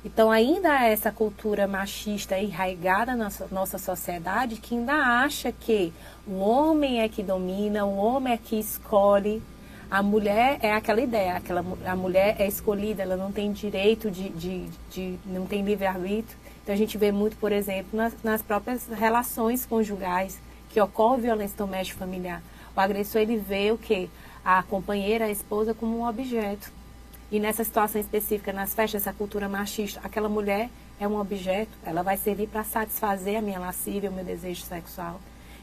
B: Então, ainda há essa cultura machista enraigada na nossa sociedade que ainda acha que o homem é que domina, o homem é que escolhe. A mulher é aquela ideia, aquela, a mulher é escolhida, ela não tem direito de, de, de não tem livre-arbítrio. Então a gente vê muito, por exemplo, nas, nas próprias relações conjugais que ocorre violência doméstica familiar. O agressor ele vê o que? A companheira, a esposa como um objeto. E nessa situação específica, nas festas, essa cultura machista, aquela mulher é um objeto, ela vai servir para satisfazer a minha lascívia, o meu desejo sexual.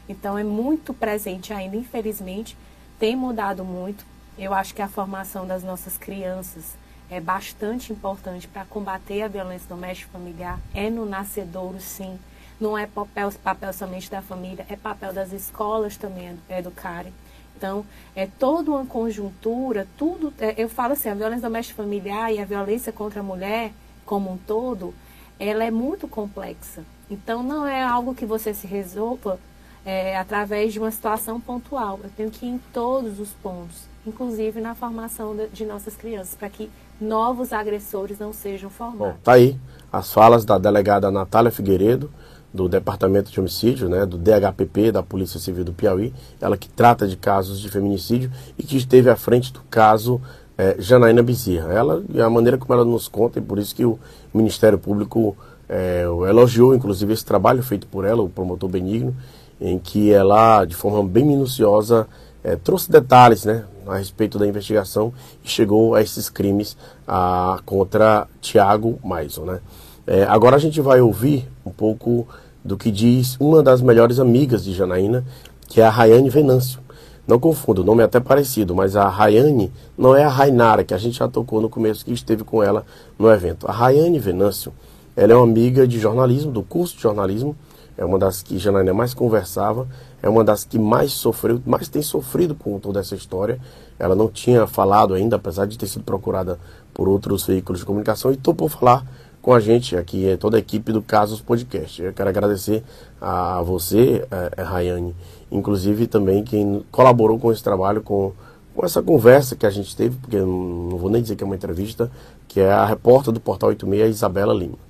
B: Então é muito presente ainda, infelizmente, tem mudado muito. Eu acho que a formação das nossas crianças é bastante importante para combater a violência doméstica familiar. É no nascedouro, sim. Não é papel, papel somente da família, é papel das escolas também educarem. Então, é toda uma conjuntura, tudo. É, eu falo assim, a violência doméstica familiar e a violência contra a mulher, como um todo, ela é muito complexa. Então, não é algo que você se resolva é, através de uma situação pontual. Eu tenho que ir em todos os pontos, inclusive na formação de, de nossas crianças, para que novos agressores não sejam formados.
A: Bom, tá aí as falas da delegada Natália Figueiredo do Departamento de Homicídio, né, do DHPP, da Polícia Civil do Piauí, ela que trata de casos de feminicídio e que esteve à frente do caso é, Janaína Bezerra. Ela, e a maneira como ela nos conta, e por isso que o Ministério Público é, elogiou, inclusive, esse trabalho feito por ela, o promotor Benigno, em que ela, de forma bem minuciosa, é, trouxe detalhes né, a respeito da investigação e chegou a esses crimes a, contra Tiago Maison. Né? É, agora a gente vai ouvir um pouco do que diz uma das melhores amigas de Janaína, que é a Rayane Venâncio. Não confunda, o nome é até parecido, mas a Rayane não é a Rainara, que a gente já tocou no começo, que esteve com ela no evento. A Rayane Venâncio, ela é uma amiga de jornalismo, do curso de jornalismo, é uma das que Janaína mais conversava, é uma das que mais sofreu, mais tem sofrido com toda essa história. Ela não tinha falado ainda, apesar de ter sido procurada por outros veículos de comunicação, e topou falar com a gente aqui, é toda a equipe do Casos Podcast. Eu quero agradecer a você, é, Rayane, inclusive também quem colaborou com esse trabalho, com, com essa conversa que a gente teve, porque não vou nem dizer que é uma entrevista, que é a repórter do Portal 86, Isabela Lima.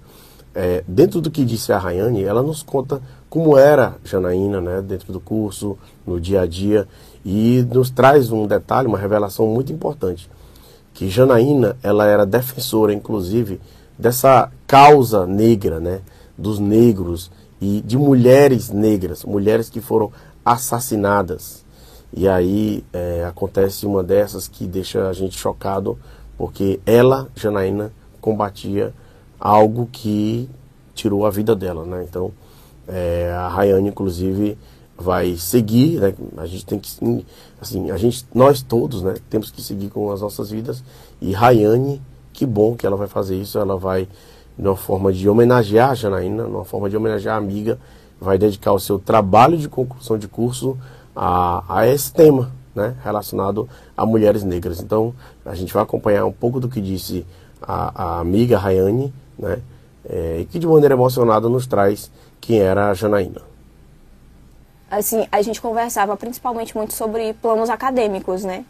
A: É, dentro do que disse a Rayane, ela nos conta como era Janaína, né, dentro do curso, no dia a dia, e nos traz um detalhe, uma revelação muito importante, que Janaína, ela era defensora, inclusive, dessa causa negra, né, dos negros e de mulheres negras, mulheres que foram assassinadas. E aí é, acontece uma dessas que deixa a gente chocado, porque ela, Janaína, combatia algo que tirou a vida dela, né? Então, é, a Rayane, inclusive, vai seguir, né? A gente tem que, assim, a gente, nós todos, né? Temos que seguir com as nossas vidas. E Rayane que bom que ela vai fazer isso. Ela vai, de uma forma de homenagear a Janaína, uma forma de homenagear a amiga, vai dedicar o seu trabalho de conclusão de curso a, a esse tema, né, relacionado a mulheres negras. Então, a gente vai acompanhar um pouco do que disse a, a amiga Rayane, né, é, e que de maneira emocionada nos traz quem era a Janaína.
C: Assim, a gente conversava principalmente muito sobre planos acadêmicos, né,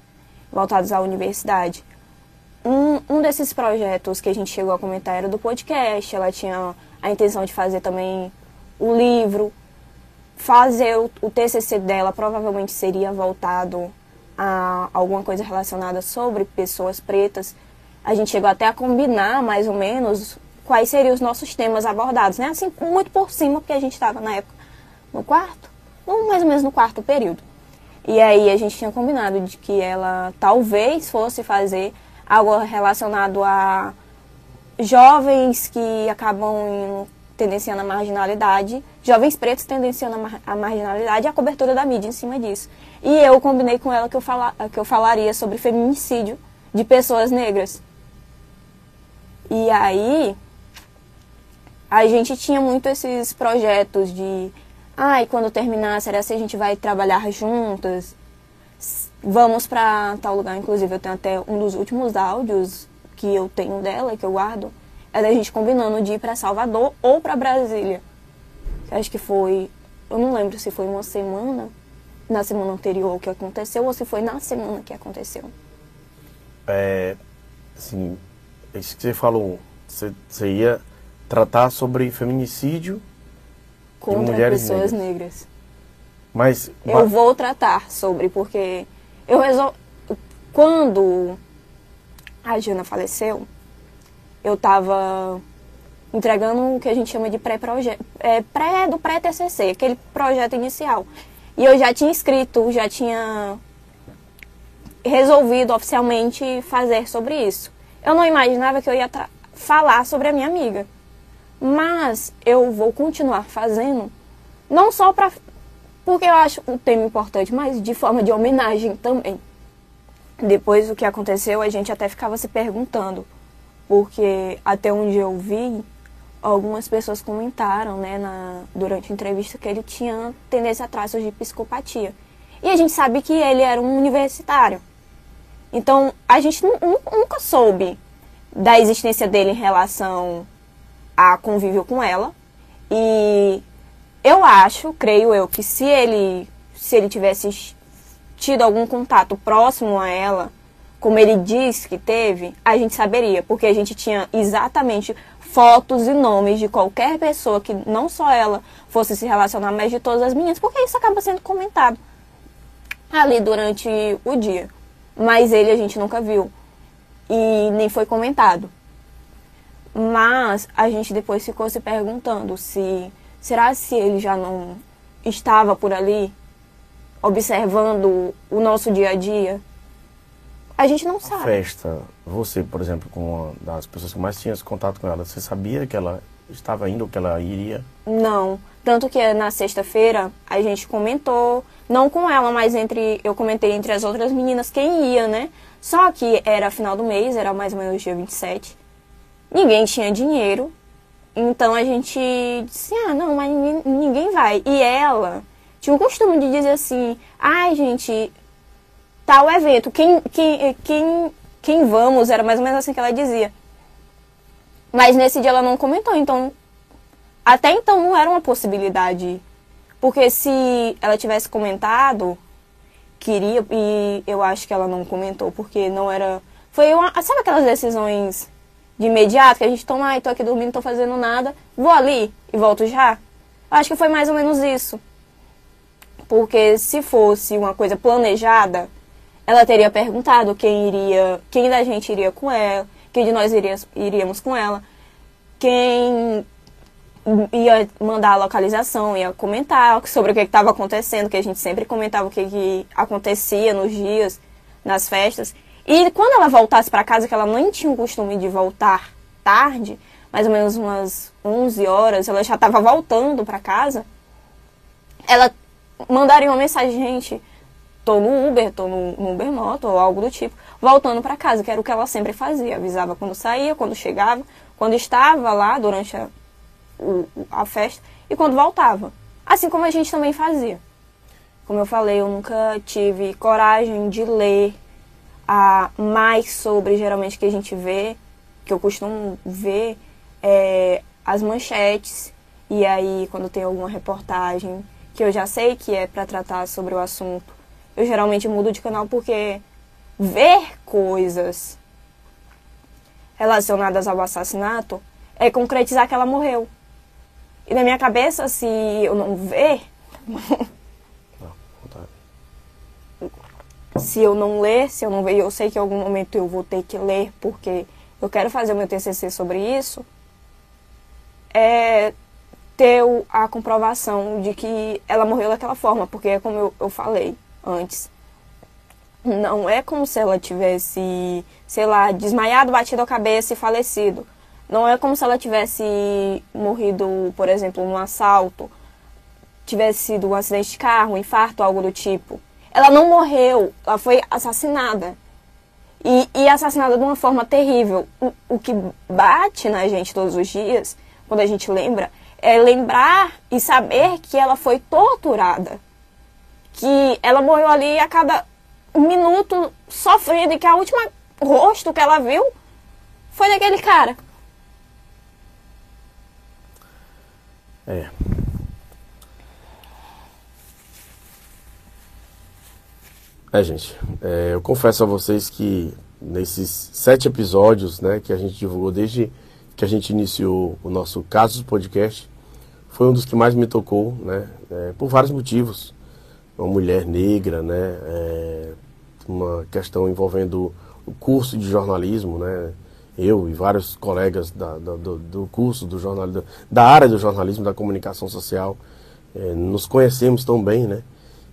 C: voltados à universidade. Um, um desses projetos que a gente chegou a comentar era do podcast. Ela tinha a intenção de fazer também o livro. Fazer o, o TCC dela provavelmente seria voltado a alguma coisa relacionada sobre pessoas pretas. A gente chegou até a combinar mais ou menos quais seriam os nossos temas abordados, né? Assim, muito por cima, porque a gente estava na época no quarto, mais ou menos no quarto período. E aí a gente tinha combinado de que ela talvez fosse fazer algo relacionado a jovens que acabam tendenciando a marginalidade, jovens pretos tendenciando a marginalidade e a cobertura da mídia em cima disso. E eu combinei com ela que eu, fala, que eu falaria sobre feminicídio de pessoas negras. E aí, a gente tinha muito esses projetos de, ai, ah, quando terminar, será que a gente vai trabalhar juntas? vamos para tal lugar. Inclusive, eu tenho até um dos últimos áudios que eu tenho dela, que eu guardo, é da gente combinando de ir para Salvador ou para Brasília. Acho que foi, eu não lembro se foi uma semana, na semana anterior que aconteceu, ou se foi na semana que aconteceu.
A: É, assim, isso que você falou, você, você ia tratar sobre feminicídio
C: contra mulheres pessoas negras. negras.
A: Mas
C: eu vou tratar sobre porque eu resol... Quando a Jana faleceu, eu estava entregando o que a gente chama de pré-projeto, é, pré do pré-TCC, aquele projeto inicial. E eu já tinha escrito, já tinha resolvido oficialmente fazer sobre isso. Eu não imaginava que eu ia falar sobre a minha amiga. Mas eu vou continuar fazendo, não só para porque eu acho um tema importante, mas de forma de homenagem também. Depois do que aconteceu, a gente até ficava se perguntando, porque até onde eu vi, algumas pessoas comentaram, né, na, durante a entrevista, que ele tinha tendência a traços de psicopatia. E a gente sabe que ele era um universitário. Então, a gente nunca soube da existência dele em relação a convívio com ela. E eu acho, creio eu, que se ele, se ele tivesse tido algum contato próximo a ela, como ele diz que teve, a gente saberia, porque a gente tinha exatamente fotos e nomes de qualquer pessoa que não só ela fosse se relacionar, mas de todas as meninas, porque isso acaba sendo comentado ali durante o dia. Mas ele a gente nunca viu e nem foi comentado. Mas a gente depois ficou se perguntando se Será se ele já não estava por ali, observando o nosso dia a dia? A gente não sabe.
A: A festa, você, por exemplo, como uma das pessoas que mais tinha contato com ela, você sabia que ela estava indo, que ela iria?
C: Não. Tanto que na sexta-feira a gente comentou, não com ela, mas entre eu comentei entre as outras meninas quem ia, né? Só que era final do mês, era mais ou menos dia 27. Ninguém tinha dinheiro. Então a gente disse: "Ah, não, mas ninguém, ninguém vai". E ela tinha o costume de dizer assim: "Ai, gente, tal evento, quem quem quem quem vamos?" Era mais ou menos assim que ela dizia. Mas nesse dia ela não comentou, então até então não era uma possibilidade. Porque se ela tivesse comentado, queria, e eu acho que ela não comentou, porque não era. Foi uma. Sabe aquelas decisões de imediato que a gente toma, ai, tô aqui dormindo, tô fazendo nada, vou ali e volto já? Acho que foi mais ou menos isso. Porque se fosse uma coisa planejada, ela teria perguntado quem iria, quem da gente iria com ela, quem de nós iria, iríamos com ela, quem ia mandar a localização, ia comentar sobre o que estava acontecendo, que a gente sempre comentava o que, que acontecia nos dias, nas festas. E quando ela voltasse para casa, que ela nem tinha o costume de voltar tarde, mais ou menos umas 11 horas, ela já estava voltando para casa, ela mandaria uma mensagem, gente, tô no Uber, tô no, no Uber Moto ou algo do tipo, voltando para casa, que era o que ela sempre fazia, avisava quando saía, quando chegava, quando estava lá durante a o, a festa e quando voltava. Assim como a gente também fazia. Como eu falei, eu nunca tive coragem de ler a mais sobre geralmente que a gente vê, que eu costumo ver, é, as manchetes. E aí, quando tem alguma reportagem que eu já sei que é para tratar sobre o assunto, eu geralmente mudo de canal porque ver coisas relacionadas ao assassinato é concretizar que ela morreu. E na minha cabeça, se eu não ver. se eu não ler, se eu não ver, eu sei que em algum momento eu vou ter que ler, porque eu quero fazer o meu TCC sobre isso, é ter a comprovação de que ela morreu daquela forma, porque é como eu, eu falei antes. Não é como se ela tivesse, sei lá, desmaiado, batido a cabeça e falecido. Não é como se ela tivesse morrido, por exemplo, num assalto, tivesse sido um acidente de carro, um infarto, algo do tipo. Ela não morreu, ela foi assassinada. E, e assassinada de uma forma terrível. O, o que bate na gente todos os dias, quando a gente lembra, é lembrar e saber que ela foi torturada. Que ela morreu ali a cada minuto sofrendo e que a última rosto que ela viu foi daquele cara.
A: É. É, gente, é, eu confesso a vocês que nesses sete episódios, né, que a gente divulgou desde que a gente iniciou o nosso Casos Podcast, foi um dos que mais me tocou, né, é, por vários motivos. Uma mulher negra, né, é, uma questão envolvendo o curso de jornalismo, né, eu e vários colegas da, da, do, do, curso do jornalismo, da área do jornalismo, da comunicação social, é, nos conhecemos tão bem, né?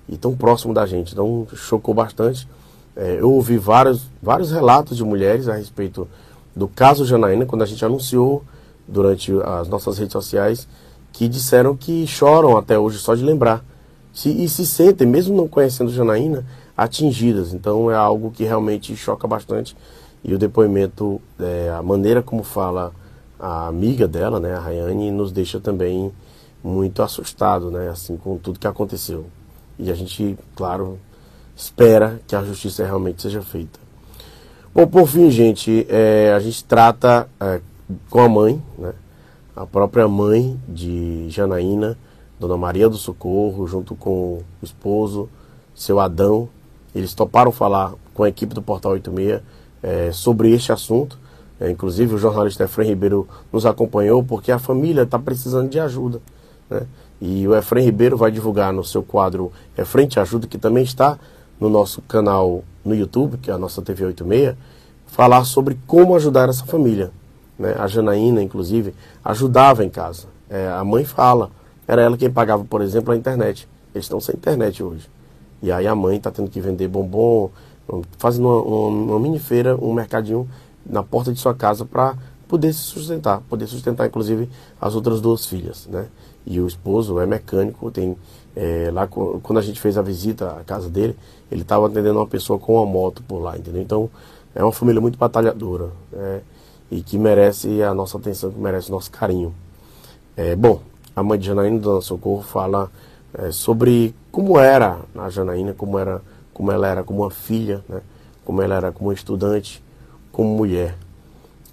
A: E tão próximo da gente. Então chocou bastante. É, eu ouvi vários, vários relatos de mulheres a respeito do caso Janaína, quando a gente anunciou durante as nossas redes sociais, que disseram que choram até hoje só de lembrar. Se, e se sentem, mesmo não conhecendo Janaína, atingidas. Então é algo que realmente choca bastante e o depoimento, é, a maneira como fala a amiga dela, né, a Rayane, nos deixa também muito assustado, né, assim, com tudo que aconteceu. E a gente, claro, espera que a justiça realmente seja feita. Bom, por fim, gente, é, a gente trata é, com a mãe, né, a própria mãe de Janaína, Dona Maria do Socorro, junto com o esposo, seu Adão. Eles toparam falar com a equipe do Portal 86 é, sobre este assunto. É, inclusive o jornalista Efraim Ribeiro nos acompanhou porque a família está precisando de ajuda. Né? E o Efraim Ribeiro vai divulgar no seu quadro Efraim Te Ajuda, que também está no nosso canal no YouTube, que é a nossa TV 86, falar sobre como ajudar essa família. Né? A Janaína, inclusive, ajudava em casa. É, a mãe fala, era ela quem pagava, por exemplo, a internet. Eles estão sem internet hoje. E aí a mãe está tendo que vender bombom, fazendo uma, uma, uma mini feira, um mercadinho na porta de sua casa para poder se sustentar, poder sustentar inclusive as outras duas filhas, né? E o esposo é mecânico, tem é, lá quando a gente fez a visita à casa dele, ele estava atendendo uma pessoa com uma moto por lá, entendeu? Então é uma família muito batalhadora né? e que merece a nossa atenção, que merece o nosso carinho. É, bom, a mãe de Janaína, Dona Socorro, fala é, sobre como era a Janaína, como, era, como ela era como uma filha, né? como ela era como estudante, como mulher.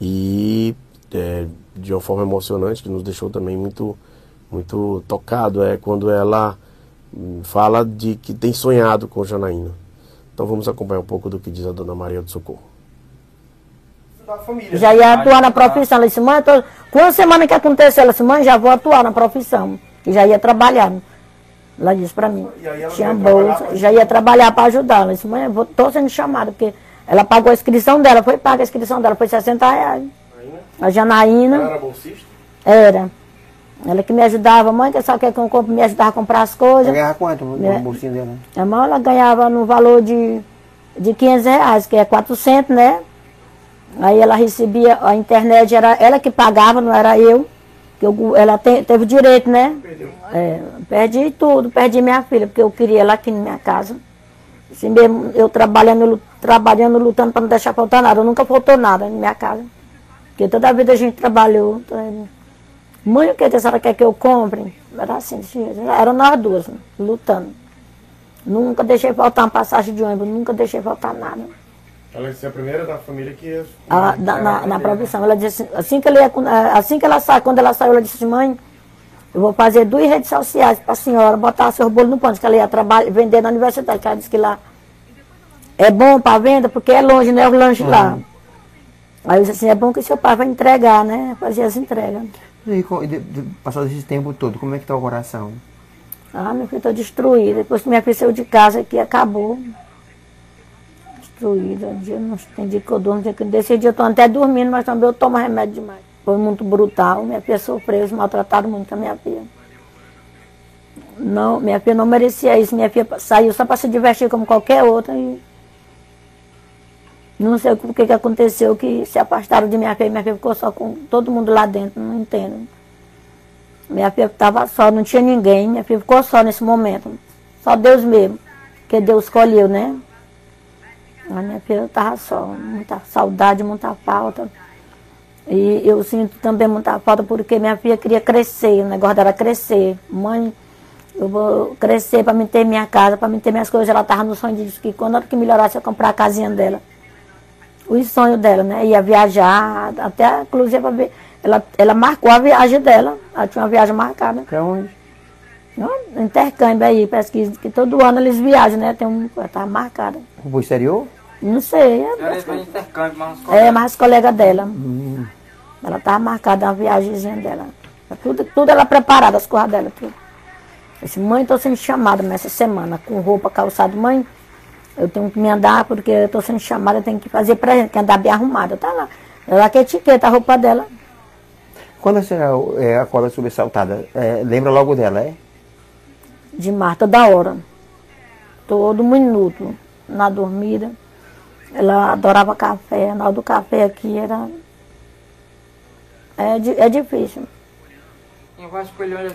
A: E é, de uma forma emocionante, que nos deixou também muito, muito tocado, é quando ela hum, fala de que tem sonhado com Janaína. Então vamos acompanhar um pouco do que diz a dona Maria do Socorro.
D: Já ia atuar na profissão. Ela disse, mãe, tô... uma semana que aconteceu, ela disse, mãe, já vou atuar na profissão. E já ia trabalhar. Ela disse para mim, tinha bolsa, já ia trabalhar para ajudar. Ela disse, mãe, estou sendo chamada, porque ela pagou a inscrição dela, foi paga a inscrição dela, foi 60 reais. A Janaína. Ela era bolsista? Era. Ela que me ajudava, mãe, que só quer que eu compre, me ajudava a comprar as coisas. Ela
E: ganhava quanto no bolsinho dela?
D: A mãe, ela ganhava no valor de, de 500 reais, que é 400, né? Aí ela recebia, a internet era ela que pagava, não era eu. Que eu, ela te, teve direito, né? Perdeu. É, perdi tudo, perdi minha filha, porque eu queria ela aqui na minha casa. Assim mesmo, eu trabalhando, trabalhando, lutando para não deixar faltar nada. Eu nunca faltou nada na minha casa. Porque toda a vida a gente trabalhou. Então, mãe, o que a senhora quer que eu compre? Era assim, eram nós duas, lutando. Nunca deixei faltar uma passagem de ônibus, nunca deixei faltar nada.
A: Ela disse a primeira da família que ia.
D: Ah, na, na, na profissão. Ela disse assim, assim que, ela assim que ela saiu, quando ela saiu, ela disse assim, mãe, eu vou fazer duas redes sociais para a senhora botar seu bolo no pão, que ela ia trabalhar, vender na universidade, que ela disse que lá é bom para venda, porque é longe, né? O lanche uhum. lá. Aí eu disse assim, é bom que seu pai vai entregar, né? Fazer as entregas.
E: E passado esse tempo todo, como é que está o coração?
D: Ah, meu filho, estou destruída. Depois que minha filha saiu de casa aqui, acabou. Destruída. Dia, não tem dia que eu durmo, dia que desse dia eu estou até dormindo, mas também eu tomo remédio demais. Foi muito brutal. Minha filha sofreu, eles maltrataram muito a minha filha. Não, minha filha não merecia isso. Minha filha saiu só para se divertir como qualquer outra e não sei o que, que aconteceu, que se afastaram de minha filha. Minha filha ficou só com todo mundo lá dentro, não entendo. Minha filha estava só, não tinha ninguém. Minha filha ficou só nesse momento. Só Deus mesmo, que Deus escolheu, né? A minha filha estava só, muita saudade, muita falta. E eu sinto também muita falta porque minha filha queria crescer, o negócio dela crescer. Mãe, eu vou crescer para me ter minha casa, para me ter minhas coisas. Ela estava no sonho de que quando ela que melhorasse eu comprar a casinha dela os sonhos dela, né? Ia viajar, até inclusive ela, ela marcou a viagem dela, ela tinha uma viagem marcada.
E: Para onde?
D: No intercâmbio aí, pesquisa, que todo ano eles viajam, né? Tem um, tá marcada.
E: Pro exterior?
D: Não sei. É,
F: ela foi intercâmbio, mas
D: É, mas colega dela. Hum. Ela tava marcada uma viagemzinha dela. Tudo, tudo ela preparada, as coisas dela, tudo. Eu disse, mãe, estou sendo chamada nessa semana, com roupa, calçado, mãe. Eu tenho que me andar porque eu estou sendo chamada, eu tenho que fazer presente, que andar bem arrumada. Tá lá. Ela que etiqueta a roupa dela.
E: Quando a senhora é, acorda sobressaltada, é, lembra logo dela, é?
D: De Marta, da hora. Todo minuto, na dormida. Ela adorava café, na hora do café aqui era. É, é difícil.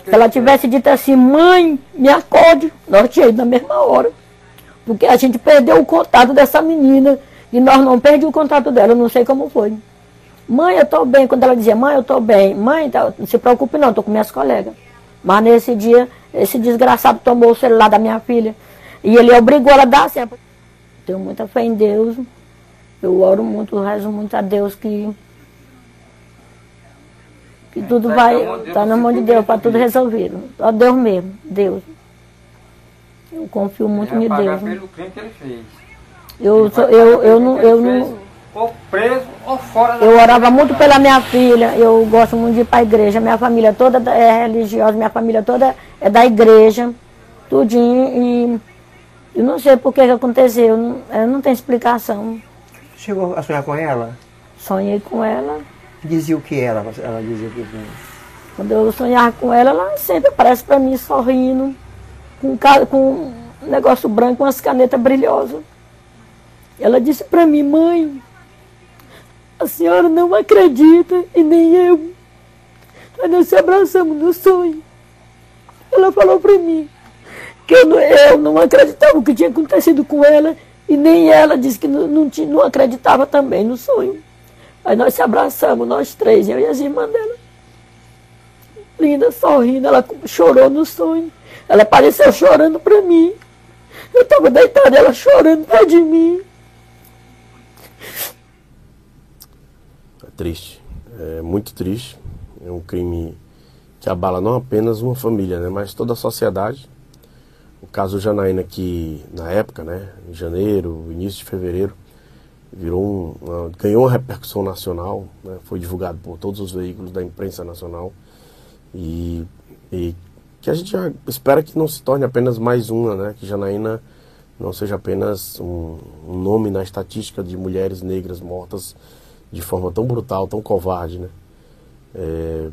D: Se ela tivesse dito assim, mãe, me acorde, nós tínhamos na mesma hora. Porque a gente perdeu o contato dessa menina e nós não perdemos o contato dela, eu não sei como foi. Mãe, eu estou bem. Quando ela dizia, mãe, eu estou bem. Mãe, tá, não se preocupe não, estou com minhas colegas. Mas nesse dia, esse desgraçado tomou o celular da minha filha. E ele obrigou ela a dar sempre. Tenho muita fé em Deus. Eu oro muito, rezo muito a Deus que, que tudo vai. Está na mão de Deus, para tudo resolvido. Só Deus mesmo, Deus. Eu confio muito em Deus. Né? Pelo crime que ele fez. Eu, sou, eu, eu, não, eu não.
F: Ou preso ou fora
D: da Eu orava muito pela minha filha, eu gosto muito de ir para a igreja. Minha família toda é religiosa, minha família toda é da igreja, tudinho. E eu não sei por que, que aconteceu, eu não, eu não tenho explicação.
E: Chegou a sonhar com ela?
D: Sonhei com ela.
E: Dizia o que ela? Ela dizia o que?
D: Quando eu sonhava com ela, ela sempre aparece para mim sorrindo com, com um negócio branco, umas canetas brilhosas. Ela disse para mim, mãe, A senhora não acredita e nem eu. Aí nós se abraçamos no sonho. Ela falou para mim que eu não, eu não acreditava o que tinha acontecido com ela e nem ela disse que não, não, não acreditava também no sonho. Aí nós se abraçamos, nós três, eu e as irmãs dela. Linda, sorrindo, ela chorou no sonho. Ela apareceu chorando para mim. Eu estava deitada, ela chorando perto de mim.
A: É triste, é muito triste. É um crime que abala não apenas uma família, né, mas toda a sociedade. O caso Janaína que na época, né, em janeiro, início de fevereiro, virou um, ganhou uma repercussão nacional, né, foi divulgado por todos os veículos da imprensa nacional e, e que a gente já espera que não se torne apenas mais uma, né, que Janaína não seja apenas um, um nome na estatística de mulheres negras mortas de forma tão brutal, tão covarde, né. É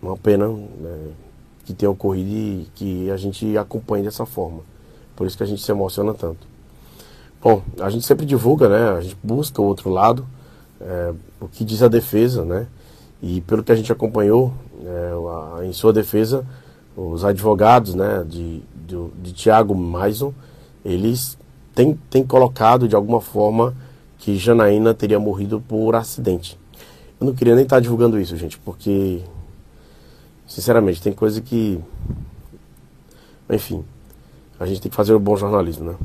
A: uma pena né, que tenha ocorrido e que a gente acompanhe dessa forma. Por isso que a gente se emociona tanto. Bom, a gente sempre divulga, né? A gente busca o outro lado, é, o que diz a defesa, né? E pelo que a gente acompanhou, é, a, em sua defesa, os advogados, né, de, de, de Tiago Maison, eles têm, têm colocado de alguma forma que Janaína teria morrido por acidente. Eu não queria nem estar divulgando isso, gente, porque, sinceramente, tem coisa que. Enfim, a gente tem que fazer o bom jornalismo, né?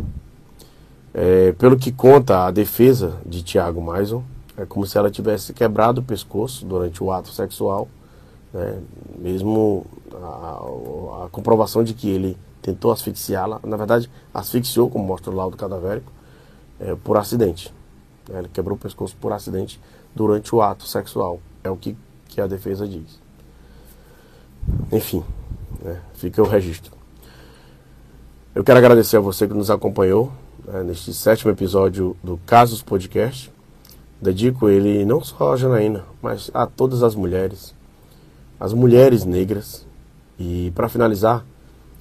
A: É, pelo que conta a defesa de Tiago Maison, é como se ela tivesse quebrado o pescoço durante o ato sexual, né? mesmo a, a, comprovação de que ele tentou asfixiá-la, na verdade asfixiou, como mostra o laudo cadavérico, é, por acidente. Né? Ele quebrou o pescoço por acidente durante o ato sexual. É o que, que a defesa diz. Enfim, né, fica o registro. Eu quero agradecer a você que nos acompanhou né, neste sétimo episódio do Casos Podcast. Dedico ele não só a Janaína, mas a todas as mulheres, as mulheres negras. E para finalizar,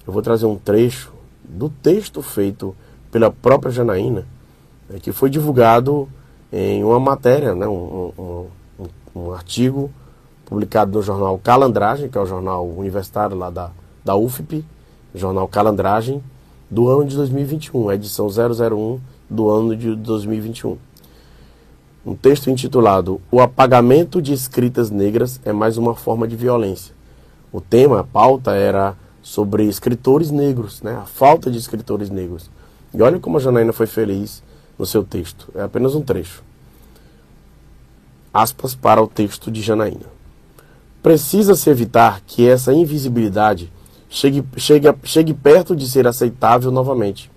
A: eu vou trazer um trecho do texto feito pela própria Janaína, né, que foi divulgado em uma matéria, né, um, um, um, um, artigo publicado no jornal Calandragem, que é o jornal universitário lá da, da UFP, jornal Calandragem, do ano de 2021, edição 001 do ano de 2021. Um texto intitulado O apagamento de escritas negras é mais uma forma de violência. O tema, a pauta era sobre escritores negros, né? a falta de escritores negros. E olha como a Janaína foi feliz no seu texto. É apenas um trecho. Aspas para o texto de Janaína. Precisa-se evitar que essa invisibilidade chegue, chegue, chegue perto de ser aceitável novamente.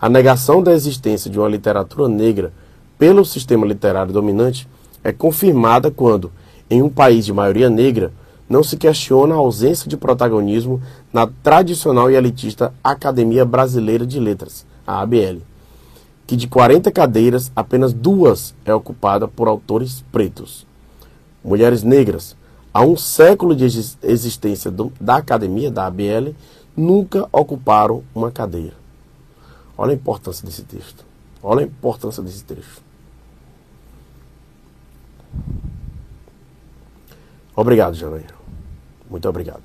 A: A negação da existência de uma literatura negra pelo sistema literário dominante é confirmada quando, em um país de maioria negra, não se questiona a ausência de protagonismo na tradicional e elitista Academia Brasileira de Letras, a ABL que de 40 cadeiras, apenas duas é ocupada por autores pretos. Mulheres negras, a um século de existência do, da academia, da ABL, nunca ocuparam uma cadeira. Olha a importância desse texto. Olha a importância desse texto. Obrigado, Janeiro. Muito obrigado.